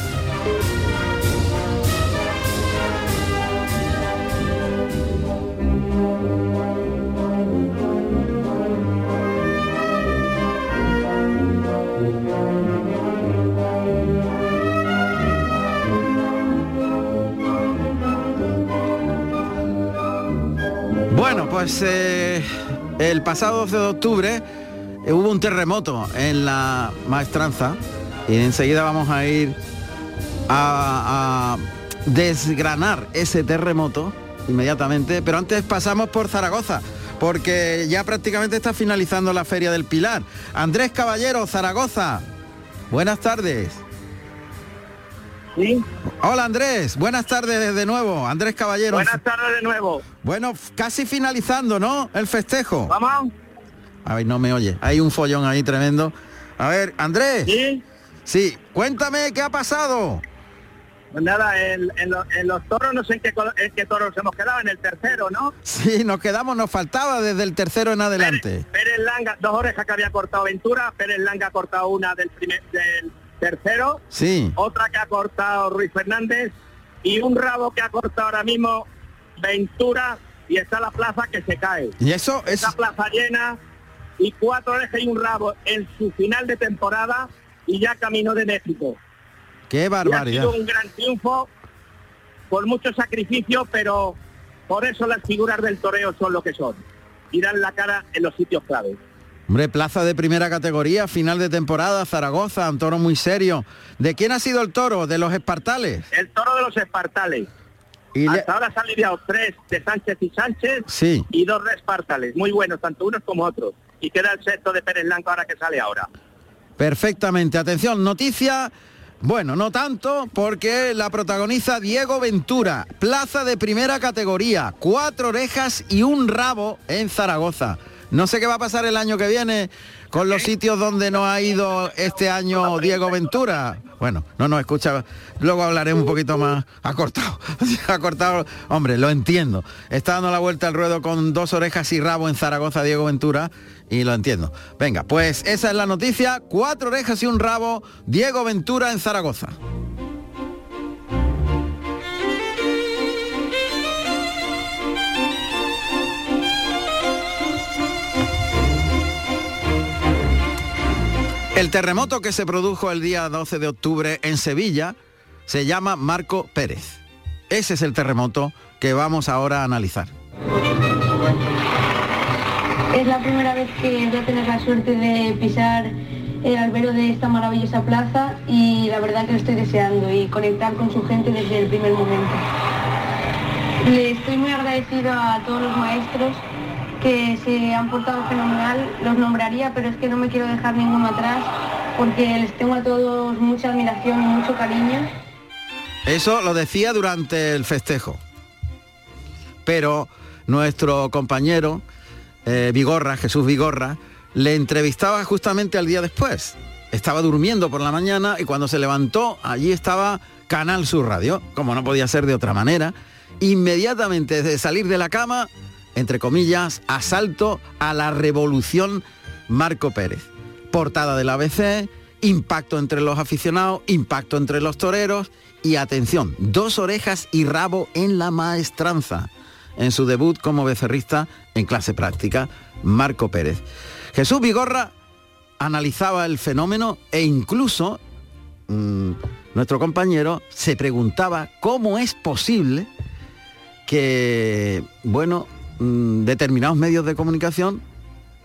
Pues eh, el pasado 12 de octubre eh, hubo un terremoto en la maestranza y enseguida vamos a ir a, desgranar ese terremoto inmediatamente, pero antes pasamos por Zaragoza porque ya prácticamente está finalizando la Feria del Pilar. Andrés Caballero, Zaragoza, buenas tardes. Hola Andrés, buenas tardes de nuevo, Andrés Caballero. Buenas tardes de nuevo. Bueno, casi finalizando, ¿no? El festejo. Vamos. A ver, no me oye. Hay un follón ahí tremendo. A ver, Andrés. Sí. Sí, cuéntame qué ha pasado. Pues nada, en, los toros no sé en qué, en qué toros hemos quedado, en el tercero, ¿no? Sí, nos quedamos, nos faltaba desde el tercero en adelante. Pérez, Langa, dos orejas que había cortado Ventura, Pérez Langa ha cortado una del primer del tercero, sí. otra que ha cortado Ruiz Fernández y un rabo que ha cortado ahora mismo Ventura y está la plaza que se cae. Y eso es... Esa plaza llena y cuatro orejas y un rabo en su final de temporada y ya camino de México. Qué barbaridad. ha sido un gran triunfo por mucho sacrificio, pero por eso las figuras del toreo son lo que son y dan la cara en los sitios claves. Hombre, plaza de primera categoría, final de temporada, Zaragoza, un toro muy serio. ¿De quién ha sido el toro? ¿De los espartales? El toro de los espartales. Y Hasta ahora se han lidiado tres de Sánchez y Sánchez sí. y dos de espartales, muy buenos, tanto unos como otros. Y queda el sexto de Pérez Blanco ahora que sale ahora. Perfectamente. Atención, noticia Bueno, no tanto porque la protagoniza Diego Ventura, plaza de primera categoría, cuatro orejas y un rabo en Zaragoza. No sé qué va a pasar el año que viene con los sitios donde no ha ido este año Diego Ventura. Bueno, no nos escucha, luego hablaré un poquito más. Ha cortado, ha cortado. Hombre, lo entiendo. Está dando la vuelta al ruedo con dos orejas y rabo en Zaragoza Diego Ventura y lo entiendo. Venga, pues esa es la noticia. Cuatro orejas y un rabo, Diego Ventura en Zaragoza. El terremoto que se produjo el día 12 de octubre en Sevilla se llama Marco Pérez. Ese es el terremoto que vamos ahora a analizar. Es la primera vez que voy a tener la suerte de pisar el albero de esta maravillosa plaza y la verdad que lo estoy deseando y conectar con su gente desde el primer momento. Le estoy muy agradecido a todos los maestros que se han portado fenomenal, los nombraría, pero es que no me quiero dejar ninguno atrás porque les tengo a todos mucha admiración y mucho cariño. Eso lo decía durante el festejo. Pero nuestro compañero eh, Vigorra, Jesús Vigorra, le entrevistaba justamente al día después. Estaba durmiendo por la mañana y cuando se levantó, allí estaba Canal Sur Radio, como no podía ser de otra manera. Inmediatamente de salir de la cama, entre comillas, asalto a la revolución Marco Pérez. Portada del ABC, impacto entre los aficionados, impacto entre los toreros y atención, dos orejas y rabo en la maestranza. En su debut como becerrista en clase práctica, Marco Pérez. Jesús Vigorra analizaba el fenómeno e incluso mmm, nuestro compañero se preguntaba cómo es posible que, bueno, mmm, determinados medios de comunicación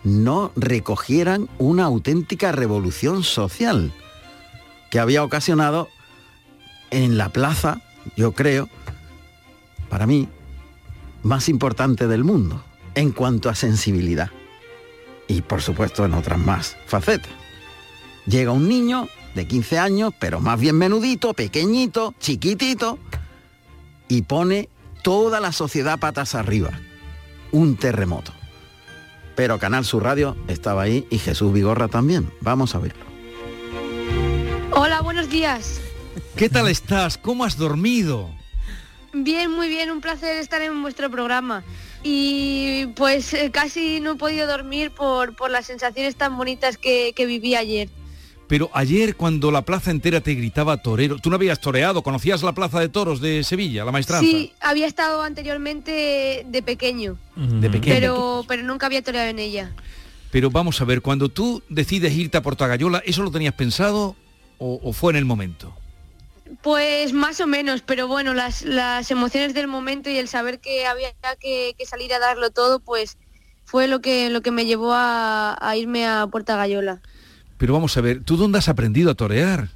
no recogieran una auténtica revolución social que había ocasionado en la plaza, yo creo, para mí, más importante del mundo en cuanto a sensibilidad. Y por supuesto en otras más facetas. Llega un niño de 15 años, pero más bien menudito, pequeñito, chiquitito, y pone toda la sociedad patas arriba. Un terremoto. Pero Canal Sur Radio estaba ahí y Jesús Vigorra también. Vamos a verlo. Hola, buenos días. ¿Qué tal estás? ¿Cómo has dormido? Bien, muy bien, un placer estar en vuestro programa. Y pues eh, casi no he podido dormir por, por las sensaciones tan bonitas que, que, viví ayer. Pero ayer cuando la plaza entera te gritaba torero, tú no habías toreado, conocías la plaza de toros de Sevilla, la maestranza. Sí, había estado anteriormente de pequeño. De pequeño. Pero, pero nunca había toreado en ella. Pero vamos a ver, cuando tú decides irte a Portagayola, ¿eso lo tenías pensado o, o fue en el momento? Pues más o menos, pero bueno, las, las emociones del momento y el saber que había que, que, salir a darlo todo, pues fue lo que, lo que me llevó a, a irme a Puerta Gallola. Pero vamos a ver, ¿tú dónde has aprendido a torear?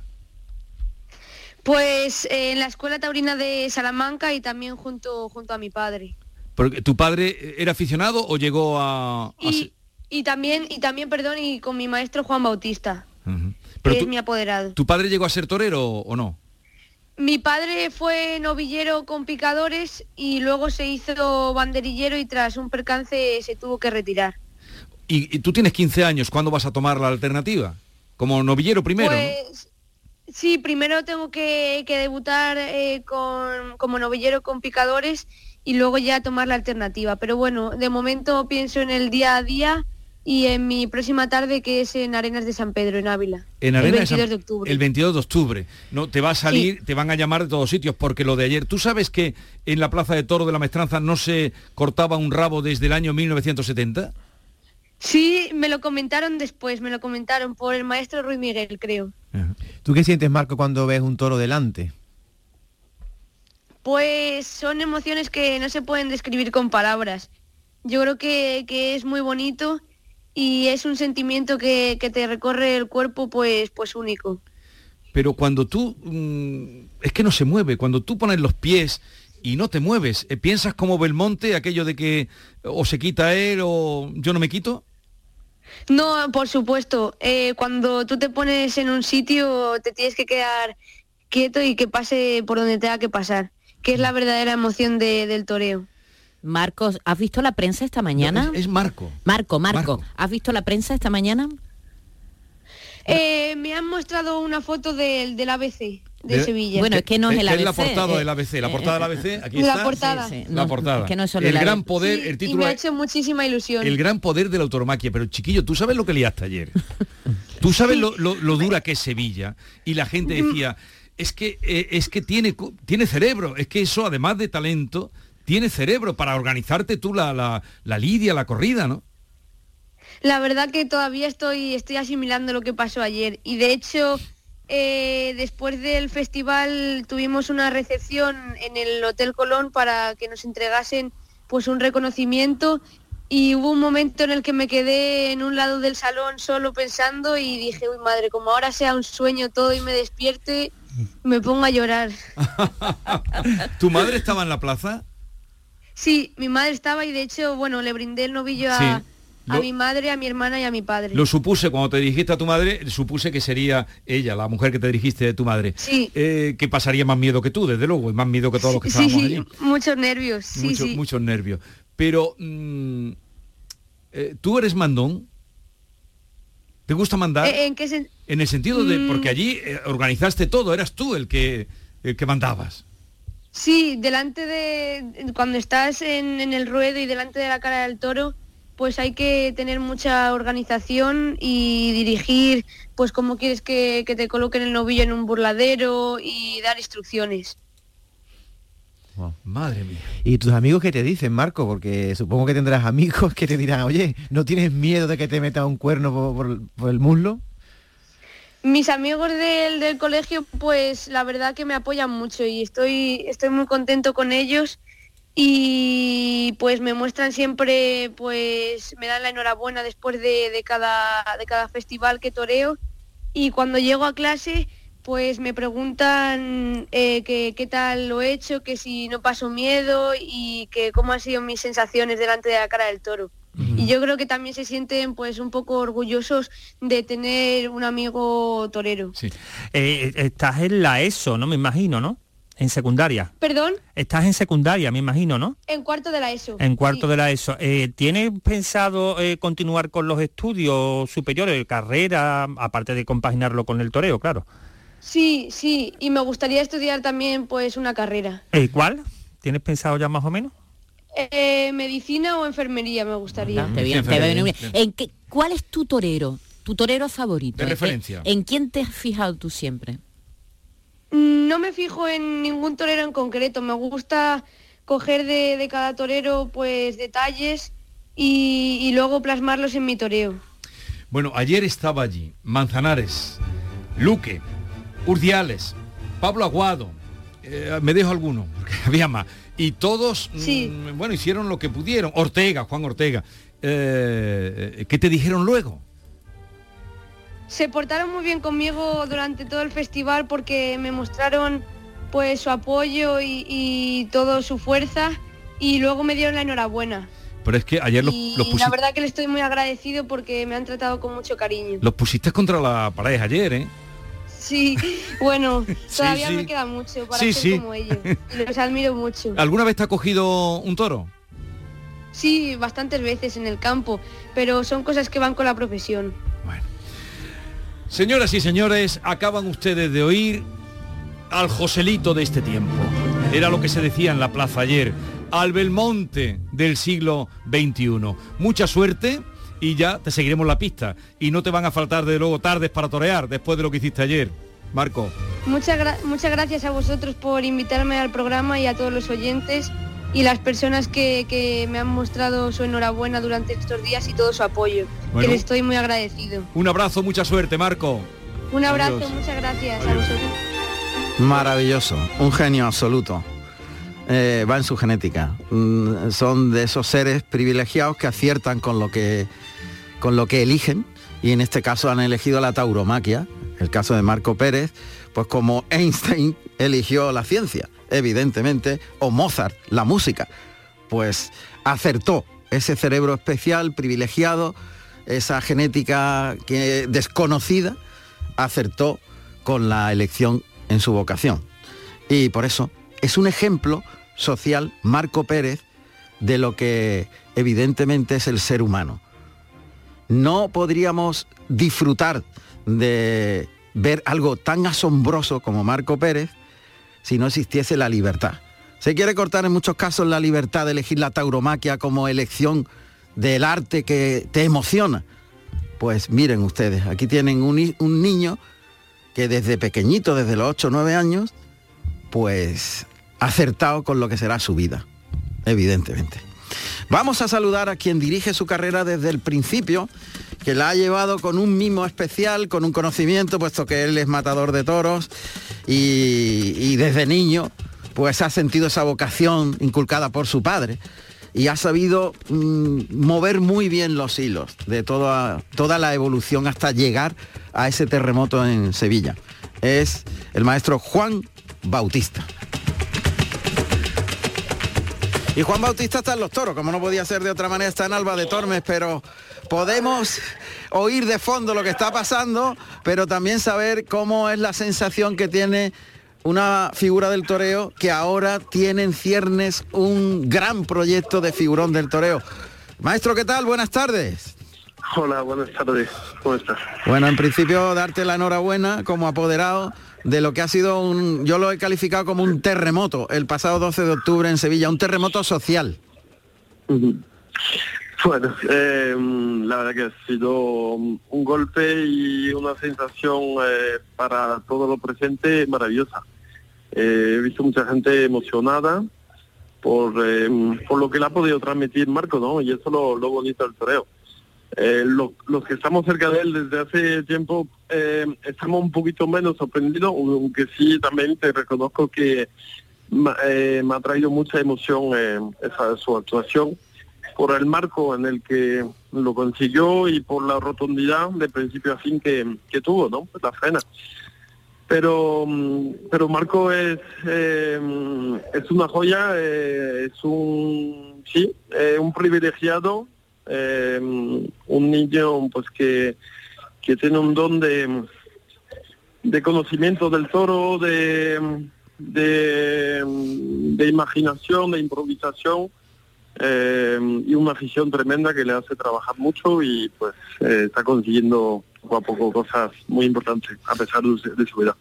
Pues eh, en la Escuela Taurina de Salamanca y también junto, junto a mi padre. Porque ¿Tu padre era aficionado o llegó a...? a... Y, y, también, y también, perdón, y con mi maestro Juan Bautista, uh -huh. que tú, es mi apoderado. ¿Tu padre llegó a ser torero o no? Mi padre fue novillero con picadores y luego se hizo banderillero y tras un percance se tuvo que retirar. ¿Y, y tú tienes 15 años? ¿Cuándo vas a tomar la alternativa? ¿Como novillero primero? Pues, ¿no? Sí, primero tengo que, que debutar eh, con, como novillero con picadores y luego ya tomar la alternativa. Pero bueno, de momento pienso en el día a día y en mi próxima tarde que es en Arenas de San Pedro, en Ávila. En el 22 de, San... de octubre. El 22 de octubre. No, te va a salir, sí. te van a llamar de todos sitios, porque lo de ayer, ¿tú sabes que en la Plaza de Toro de la Maestranza no se cortaba un rabo desde el año 1970? Sí, me lo comentaron después, me lo comentaron por el maestro Ruiz Miguel, creo. ¿Tú qué sientes, Marco, cuando ves un toro delante? Pues son emociones que no se pueden describir con palabras. Yo creo que, que es muy bonito y es un sentimiento que, que, te recorre el cuerpo pues, pues único. Pero cuando tú, mmm, es que no se mueve, cuando tú pones los pies y no te mueves, eh, ¿piensas como Belmonte, aquello de que o se quita él o yo no me quito? No, por supuesto. Eh, cuando tú te pones en un sitio te tienes que quedar quieto y que pase por donde tenga que pasar, que es la verdadera emoción de- del toreo. Marcos, ¿has visto la prensa esta mañana? es, es Marco. Marco, Marco, ¿has visto la prensa esta mañana? Eh, me han mostrado una foto del, del ABC de, De- Sevilla. Bueno, es que no es el la ABC, portada eh, del ABC. La portada del ABC, aquí La está. portada. Sí, sí, La no, portada. es que no es solo el el gran ABC. poder, Sí, el y título me ha es hecho muchísima ilusión. El gran poder de la autoromaquia. Pero chiquillo, ¿tú sabes lo que liaste ayer? ¿Tú sabes lo, lo- lo dura que es Sevilla? Y la gente Mm. decía, es que, eh, es que tiene, tiene cerebro, es que eso, además de talento, tiene cerebro para organizarte tú la, la, la lidia, la corrida, ¿no? La verdad que todavía estoy, estoy asimilando lo que pasó ayer y de hecho eh, después del festival tuvimos una recepción en el Hotel Colón para que nos entregasen pues un reconocimiento y hubo un momento en el que me quedé en un lado del salón solo pensando y dije, uy madre, como ahora sea un sueño todo y me despierte, me pongo a llorar. ¿Tu madre estaba en la plaza? Sí, mi madre estaba y de hecho, bueno, le brindé el novillo a, Sí. A mi madre, a mi hermana y a mi padre. Lo supuse, cuando te dirigiste a tu madre, supuse que sería ella, la mujer que te dirigiste de tu madre. Sí. Eh, que pasaría más miedo que tú, desde luego, y más miedo que todos los que Sí, estábamos sí, allí. muchos nervios, sí, Mucho- sí. Muchos nervios. Pero, mm, eh, ¿tú eres mandón? ¿Te gusta mandar? Eh, ¿En qué sen- en el sentido de, Mm. porque allí eh, organizaste todo, eras tú el que, el que mandabas. Sí, delante de... Cuando estás en, en el ruedo y delante de la cara del toro, pues hay que tener mucha organización y dirigir, pues cómo quieres que, que te coloquen el novillo en un burladero y dar instrucciones. Madre mía. ¿Y tus amigos qué te dicen, Marco? Porque supongo que tendrás amigos que te dirán, oye, ¿no tienes miedo de que te meta un cuerno por, por- por el muslo? Mis amigos del, del colegio, pues la verdad que me apoyan mucho y estoy, estoy muy contento con ellos y pues me muestran siempre, pues me dan la enhorabuena después de, de cada, de cada festival que toreo y cuando llego a clase pues me preguntan eh, que qué tal lo he hecho, que si no paso miedo y que cómo han sido mis sensaciones delante de la cara del toro. Y yo creo que también se sienten pues un poco orgullosos de tener un amigo torero. Eh, estás en la ESO, ¿no? Me imagino, ¿no? En secundaria. Perdón, Estás en secundaria, me imagino, ¿no? en cuarto de la ESO. En cuarto de la ESO. Eh, ¿Tienes pensado eh, continuar con los estudios superiores, carrera, aparte de compaginarlo con el toreo, claro? Sí, sí, y me gustaría estudiar también pues una carrera. Eh, ¿Cuál? ¿Tienes pensado ya más o menos? Eh, medicina o enfermería me gustaría. Te viene- te viene bien. ¿En qué, ¿Cuál es tu torero? Tu torero favorito. De ¿En qué- referencia. ¿En quién te has fijado tú siempre? No me fijo en ningún torero en concreto, me gusta coger de, de cada torero pues detalles y, y luego plasmarlos en mi toreo. Bueno, ayer estaba allí Manzanares, Luque, Urdiales, Pablo Aguado, eh, me dejo alguno, porque había más. Y todos, mm, bueno, hicieron lo que pudieron. Ortega, Juan Ortega. Eh, ¿Qué te dijeron luego? Se portaron muy bien conmigo durante todo el festival porque me mostraron pues su apoyo y, y toda su fuerza y luego me dieron la enhorabuena. Pero es que ayer los, y los, la pusi- verdad que le estoy muy agradecido porque me han tratado con mucho cariño. los pusiste contra la pared ayer, ¿eh? Sí, bueno, todavía sí. me queda mucho para Sí, ser como ellos. Los admiro mucho. ¿Alguna vez te ha cogido un toro? Sí, bastantes veces en el campo, pero son cosas que van con la profesión. Señoras y señores, acaban ustedes de oír al Joselito de este tiempo. Era lo que se decía en la plaza ayer, al Belmonte del siglo XXI. Mucha suerte y ya te seguiremos la pista. Y no te van a faltar de luego tardes para torear después de lo que hiciste ayer. Marco. Muchas, muchas gracias a vosotros por invitarme al programa y a todos los oyentes y las personas que, que me han mostrado su enhorabuena durante estos días y todo su apoyo, Bueno. que les estoy muy agradecido. Un abrazo, mucha suerte, Marco. Un abrazo, Adiós. muchas gracias a vosotros. Maravilloso, un genio absoluto. Eh, va en su genética. Mm, son de esos seres privilegiados que aciertan con lo que, con lo que eligen y en este caso han elegido la tauromaquia, el caso de Marco Pérez, pues como Einstein eligió la ciencia, evidentemente, o Mozart, la música, pues acertó ese cerebro especial, privilegiado, esa genética que, desconocida, acertó con la elección en su vocación. Y por eso es un ejemplo social, Marco Pérez, de lo que evidentemente es el ser humano. No podríamos disfrutar de ver algo tan asombroso como Marco Pérez si no existiese la libertad. Se quiere cortar en muchos casos la libertad de elegir la tauromaquia como elección del arte que te emociona. Pues miren ustedes, aquí tienen un, un niño que desde pequeñito, desde los 8 o 9 años, pues ha acertado con lo que será su vida, evidentemente. Vamos a saludar a quien dirige su carrera desde el principio, que la ha llevado con un mimo especial, con un conocimiento, puesto que él es matador de toros y, desde niño pues ha sentido esa vocación inculcada por su padre y ha sabido mm, mover muy bien los hilos de toda, toda la evolución hasta llegar a ese terremoto en Sevilla. Es el maestro Juan Bautista. Y Juan Bautista está en los toros, como no podía ser de otra manera, está en Alba de Tormes, pero podemos oír de fondo lo que está pasando, pero también saber cómo es la sensación que tiene una figura del toreo que ahora tiene en ciernes un gran proyecto de figurón del toreo. Maestro, ¿qué tal? Buenas tardes. Hola, buenas tardes. ¿Cómo estás? Bueno, en principio darte la enhorabuena como apoderado de lo que ha sido un, yo lo he calificado como un terremoto el pasado 12 de octubre en Sevilla, un terremoto social. Bueno, eh, la verdad que ha sido un golpe y una sensación eh, para todo lo presente maravillosa. Eh, he visto mucha gente emocionada por, por lo que le ha podido transmitir Marco, ¿no? Y eso es lo, lo bonito del toreo. Eh, los que estamos cerca de él desde hace tiempo eh, estamos un poquito menos sorprendidos, aunque sí también te reconozco que eh, me ha traído mucha emoción esa su actuación por el marco en el que lo consiguió y por la rotundidad de principio a fin que, tuvo, ¿no? La frena. Pero, mm, pero Marco es, es una joya, es un, sí, un privilegiado eh, un niño pues que, que tiene un don de, de conocimiento del toro, de, de, imaginación, de improvisación eh, y una afición tremenda que le hace trabajar mucho y pues eh, está consiguiendo poco a poco cosas muy importantes a pesar de, su edad.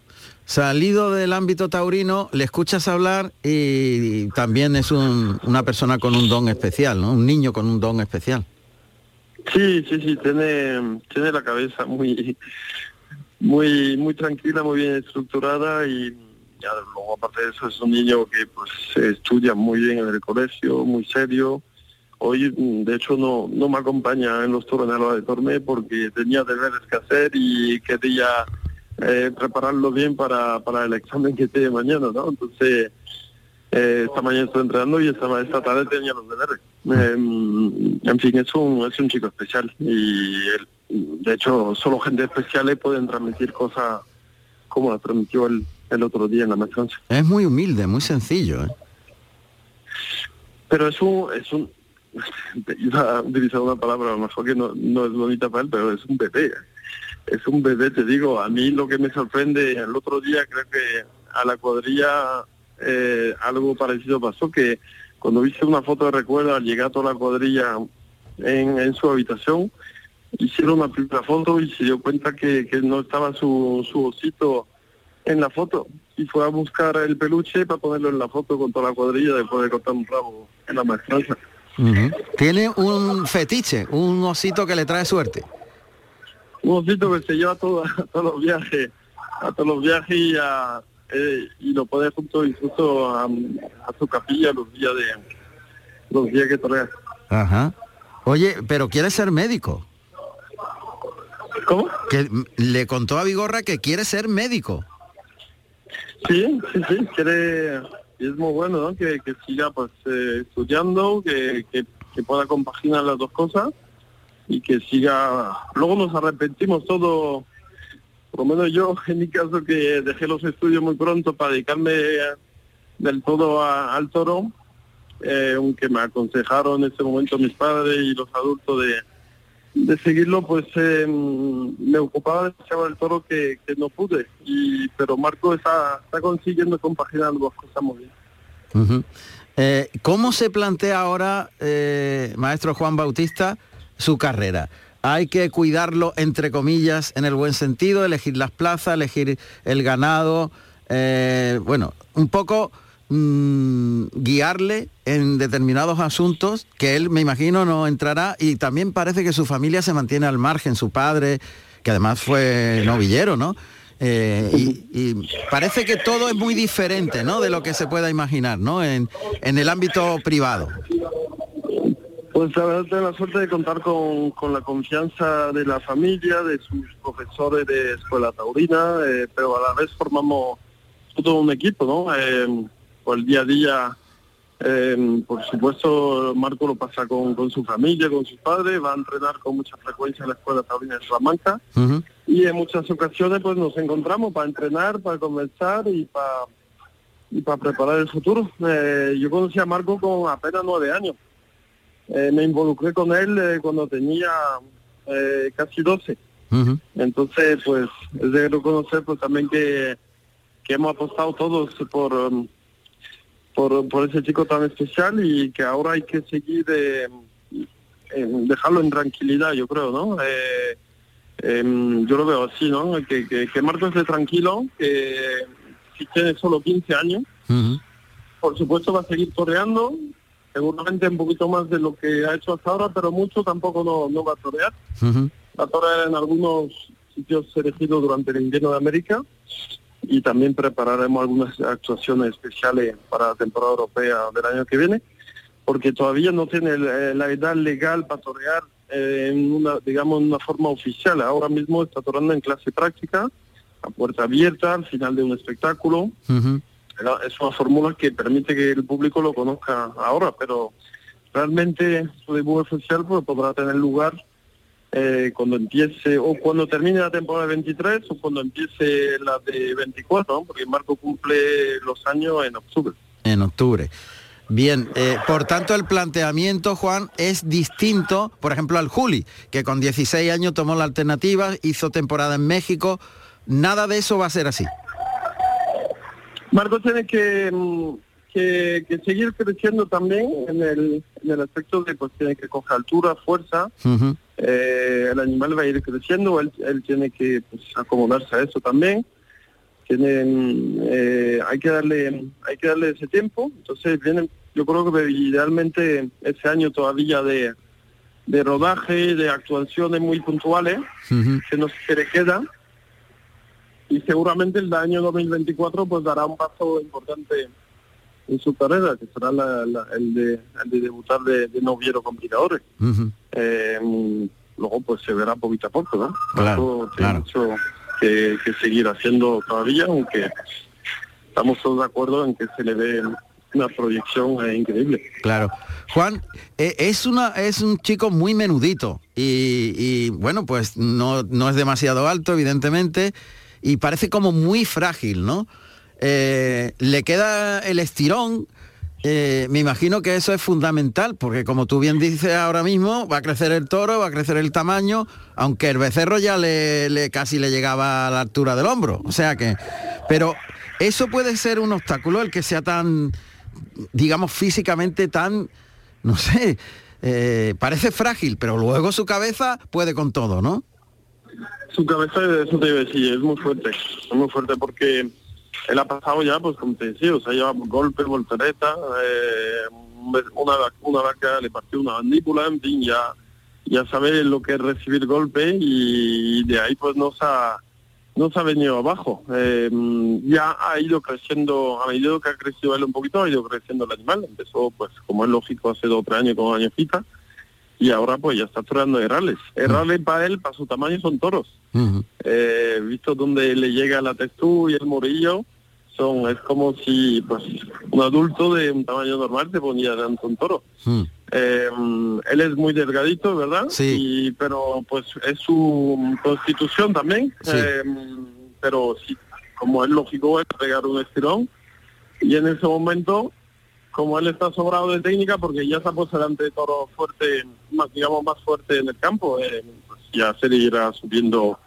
Salido del ámbito taurino, le escuchas hablar y también es un, una persona con un don especial, ¿no? Un niño con un don especial. Sí, sí, sí, tiene, tiene la cabeza muy, muy, muy tranquila, muy bien estructurada y ya, luego aparte de eso es un niño que pues estudia muy bien en el colegio, muy serio. Hoy de hecho no, no me acompaña en los toros de Torme porque tenía deberes que hacer y quería eh, prepararlo bien para, para el examen que tiene mañana, ¿no? Entonces eh, esta mañana estoy entrenando y esta, esta tarde tenía los deberes. Eh, en fin, es un, es un chico especial y de hecho solo gente especial pueden transmitir cosas como la transmitió el, el otro día en la maestranza. Es muy humilde, muy sencillo. ¿eh? Pero es un, es un, iba a utilizar una palabra a lo mejor que no, no es bonita para él, pero es un bebé. Es un bebé, te digo, a mí lo que me sorprende, el otro día creo que a la cuadrilla eh, algo parecido pasó, que cuando viste una foto de recuerdo al llegar toda la cuadrilla en, su habitación, hicieron una primera foto y se dio cuenta que, no estaba su, su osito en la foto y fue a buscar el peluche para ponerlo en la foto con toda la cuadrilla después de cortar un rabo en la maestranza. Tiene un fetiche, un osito que le trae suerte. Un osito que se lleva todo, a todos los viajes, a todos los viajes y a, eh, y lo puede junto incluso a, su capilla los días de los días que trae. Ajá. Oye, pero quiere ser médico. ¿Cómo? Que le contó a Vigorra que quiere ser médico. Sí, sí, sí, quiere, es muy bueno, ¿no? Que, siga pues eh, estudiando, que, que, que pueda compaginar las dos cosas y que siga. Luego nos arrepentimos todo por lo menos yo, en mi caso, que dejé los estudios muy pronto para dedicarme del todo al toro, eh, aunque me aconsejaron en ese momento mis padres y los adultos de, seguirlo, pues eh, me ocupaba de llevar el toro que, que no pude. Y, pero Marco está, está consiguiendo compaginar dos cosas muy bien. Eh, ¿Cómo se plantea ahora, eh, maestro Juan Bautista, su carrera? Hay que cuidarlo, entre comillas, en el buen sentido, elegir las plazas, elegir el ganado, eh, bueno, un poco mm, guiarle en determinados asuntos que él, me imagino, no entrará y también parece que su familia se mantiene al margen, su padre, que además fue novillero, ¿no? Eh, y, parece que todo es muy diferente, ¿no? De lo que se pueda imaginar, ¿no? En el ámbito privado. Pues la verdad tengo la suerte de contar con, con la confianza de la familia, de sus profesores de escuela taurina, eh, pero a la vez formamos todo un equipo, ¿no? Eh, por el día a día, eh, por supuesto, Marco lo pasa con, con su familia, con sus padres, va a entrenar con mucha frecuencia en la escuela taurina de Salamanca y en muchas ocasiones pues nos encontramos para entrenar, para conversar y para y para preparar el futuro. Eh, yo conocí a Marco con apenas nueve años. Eh, me involucré con él eh, cuando tenía eh, casi 12. Entonces, pues, es de reconocer pues también que, que hemos apostado todos por, um, por, por ese chico tan especial y que ahora hay que seguir, dejarlo en tranquilidad, yo creo, ¿no? Eh, em, yo lo veo así, ¿no? Que, que, que Marco esté tranquilo, que si tiene solo 15 años, por supuesto va a seguir toreando, seguramente un poquito más de lo que ha hecho hasta ahora, pero mucho tampoco no, no va a torear. Va a torear en algunos sitios elegidos durante el invierno de América y también prepararemos algunas actuaciones especiales para la temporada europea del año que viene, porque todavía no tiene eh, la edad legal para torear eh, en una, digamos, en una forma oficial. Ahora mismo está toreando en clase práctica, a puerta abierta, al final de un espectáculo. Es una fórmula que permite que el público lo conozca ahora, pero realmente su debut oficial pues, podrá tener lugar eh, cuando empiece o cuando termine la temporada de 23 o cuando empiece la de 24, ¿no? porque Marco cumple los años en octubre. En octubre. Bien, eh, por tanto el planteamiento, Juan, es distinto, por ejemplo, al Juli, que con 16 años tomó la alternativa, hizo temporada en México. Nada de eso va a ser así. Marco tiene que, mm, que, que seguir creciendo también en el, en el aspecto de pues tiene que coger altura, fuerza, eh, el animal va a ir creciendo, él, él tiene que pues, acomodarse a eso también. Tiene, mm, eh, hay que darle, hay que darle ese tiempo. Entonces viene, yo creo que idealmente ese año todavía de, de rodaje, de actuaciones muy puntuales que nos que le queda. Y seguramente el año 2024 pues dará un paso importante en su carrera, que será la- la- el, de, el de debutar de, de noviero con. Eh, luego pues se verá poquito a poco, ¿no? Claro, tiene mucho que, que seguir haciendo todavía, aunque estamos todos de acuerdo en que se le ve una proyección eh, increíble. Claro. Juan, eh, es, una, es un chico muy menudito y, y, bueno, pues no, no es demasiado alto, evidentemente, y parece como muy frágil, ¿no? Eh, le queda el estirón, eh, me imagino que eso es fundamental, porque como tú bien dices ahora mismo, va a crecer el toro, va a crecer el tamaño, aunque el becerro ya le, casi le llegaba a la altura del hombro. O sea que, pero eso puede ser un obstáculo, el que sea tan, digamos, físicamente tan, no sé, eh, parece frágil, pero luego su cabeza puede con todo, ¿no? Su cabeza, eso te iba a decir, es muy fuerte, es muy fuerte porque él ha pasado ya, pues como te decía, o sea, lleva golpe, voltereta, eh, una, una vaca le partió una mandíbula, en fin, ya, ya sabe lo que es recibir golpe y de ahí pues nos ha, nos ha venido abajo. Eh, ya ha ido creciendo, a medida que ha crecido él un poquito, ha ido creciendo el animal. Empezó, pues, como es lógico, hace dos o tres años con añecita y ahora pues ya está toreando herrales. Herrales para él, para su tamaño, son toros. Eh, visto donde le llega la textura y el morillo, son es como si pues un adulto de un tamaño normal se ponía delante de un toro. Eh, él es muy delgadito, ¿verdad? Sí. pero pues es su constitución también. Eh, pero sí, como es lógico, es pegar un estirón. Y en ese momento como él está sobrado de técnica porque ya se ha puesto delante de toro fuerte, más digamos más fuerte en el campo, eh, pues ya se le irá subiendo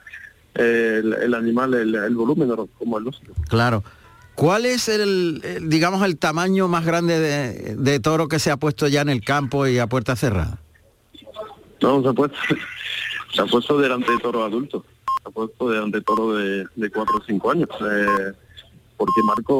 eh, el, el animal, el, el volumen como el lógico. Claro. ¿Cuál es el, el, digamos, el tamaño más grande de, de toro que se ha puesto ya en el campo y a puerta cerrada? No, se ha puesto, se ha puesto delante de toro adulto, se ha puesto delante de toro de, de 4 o 5 años, eh, porque Marco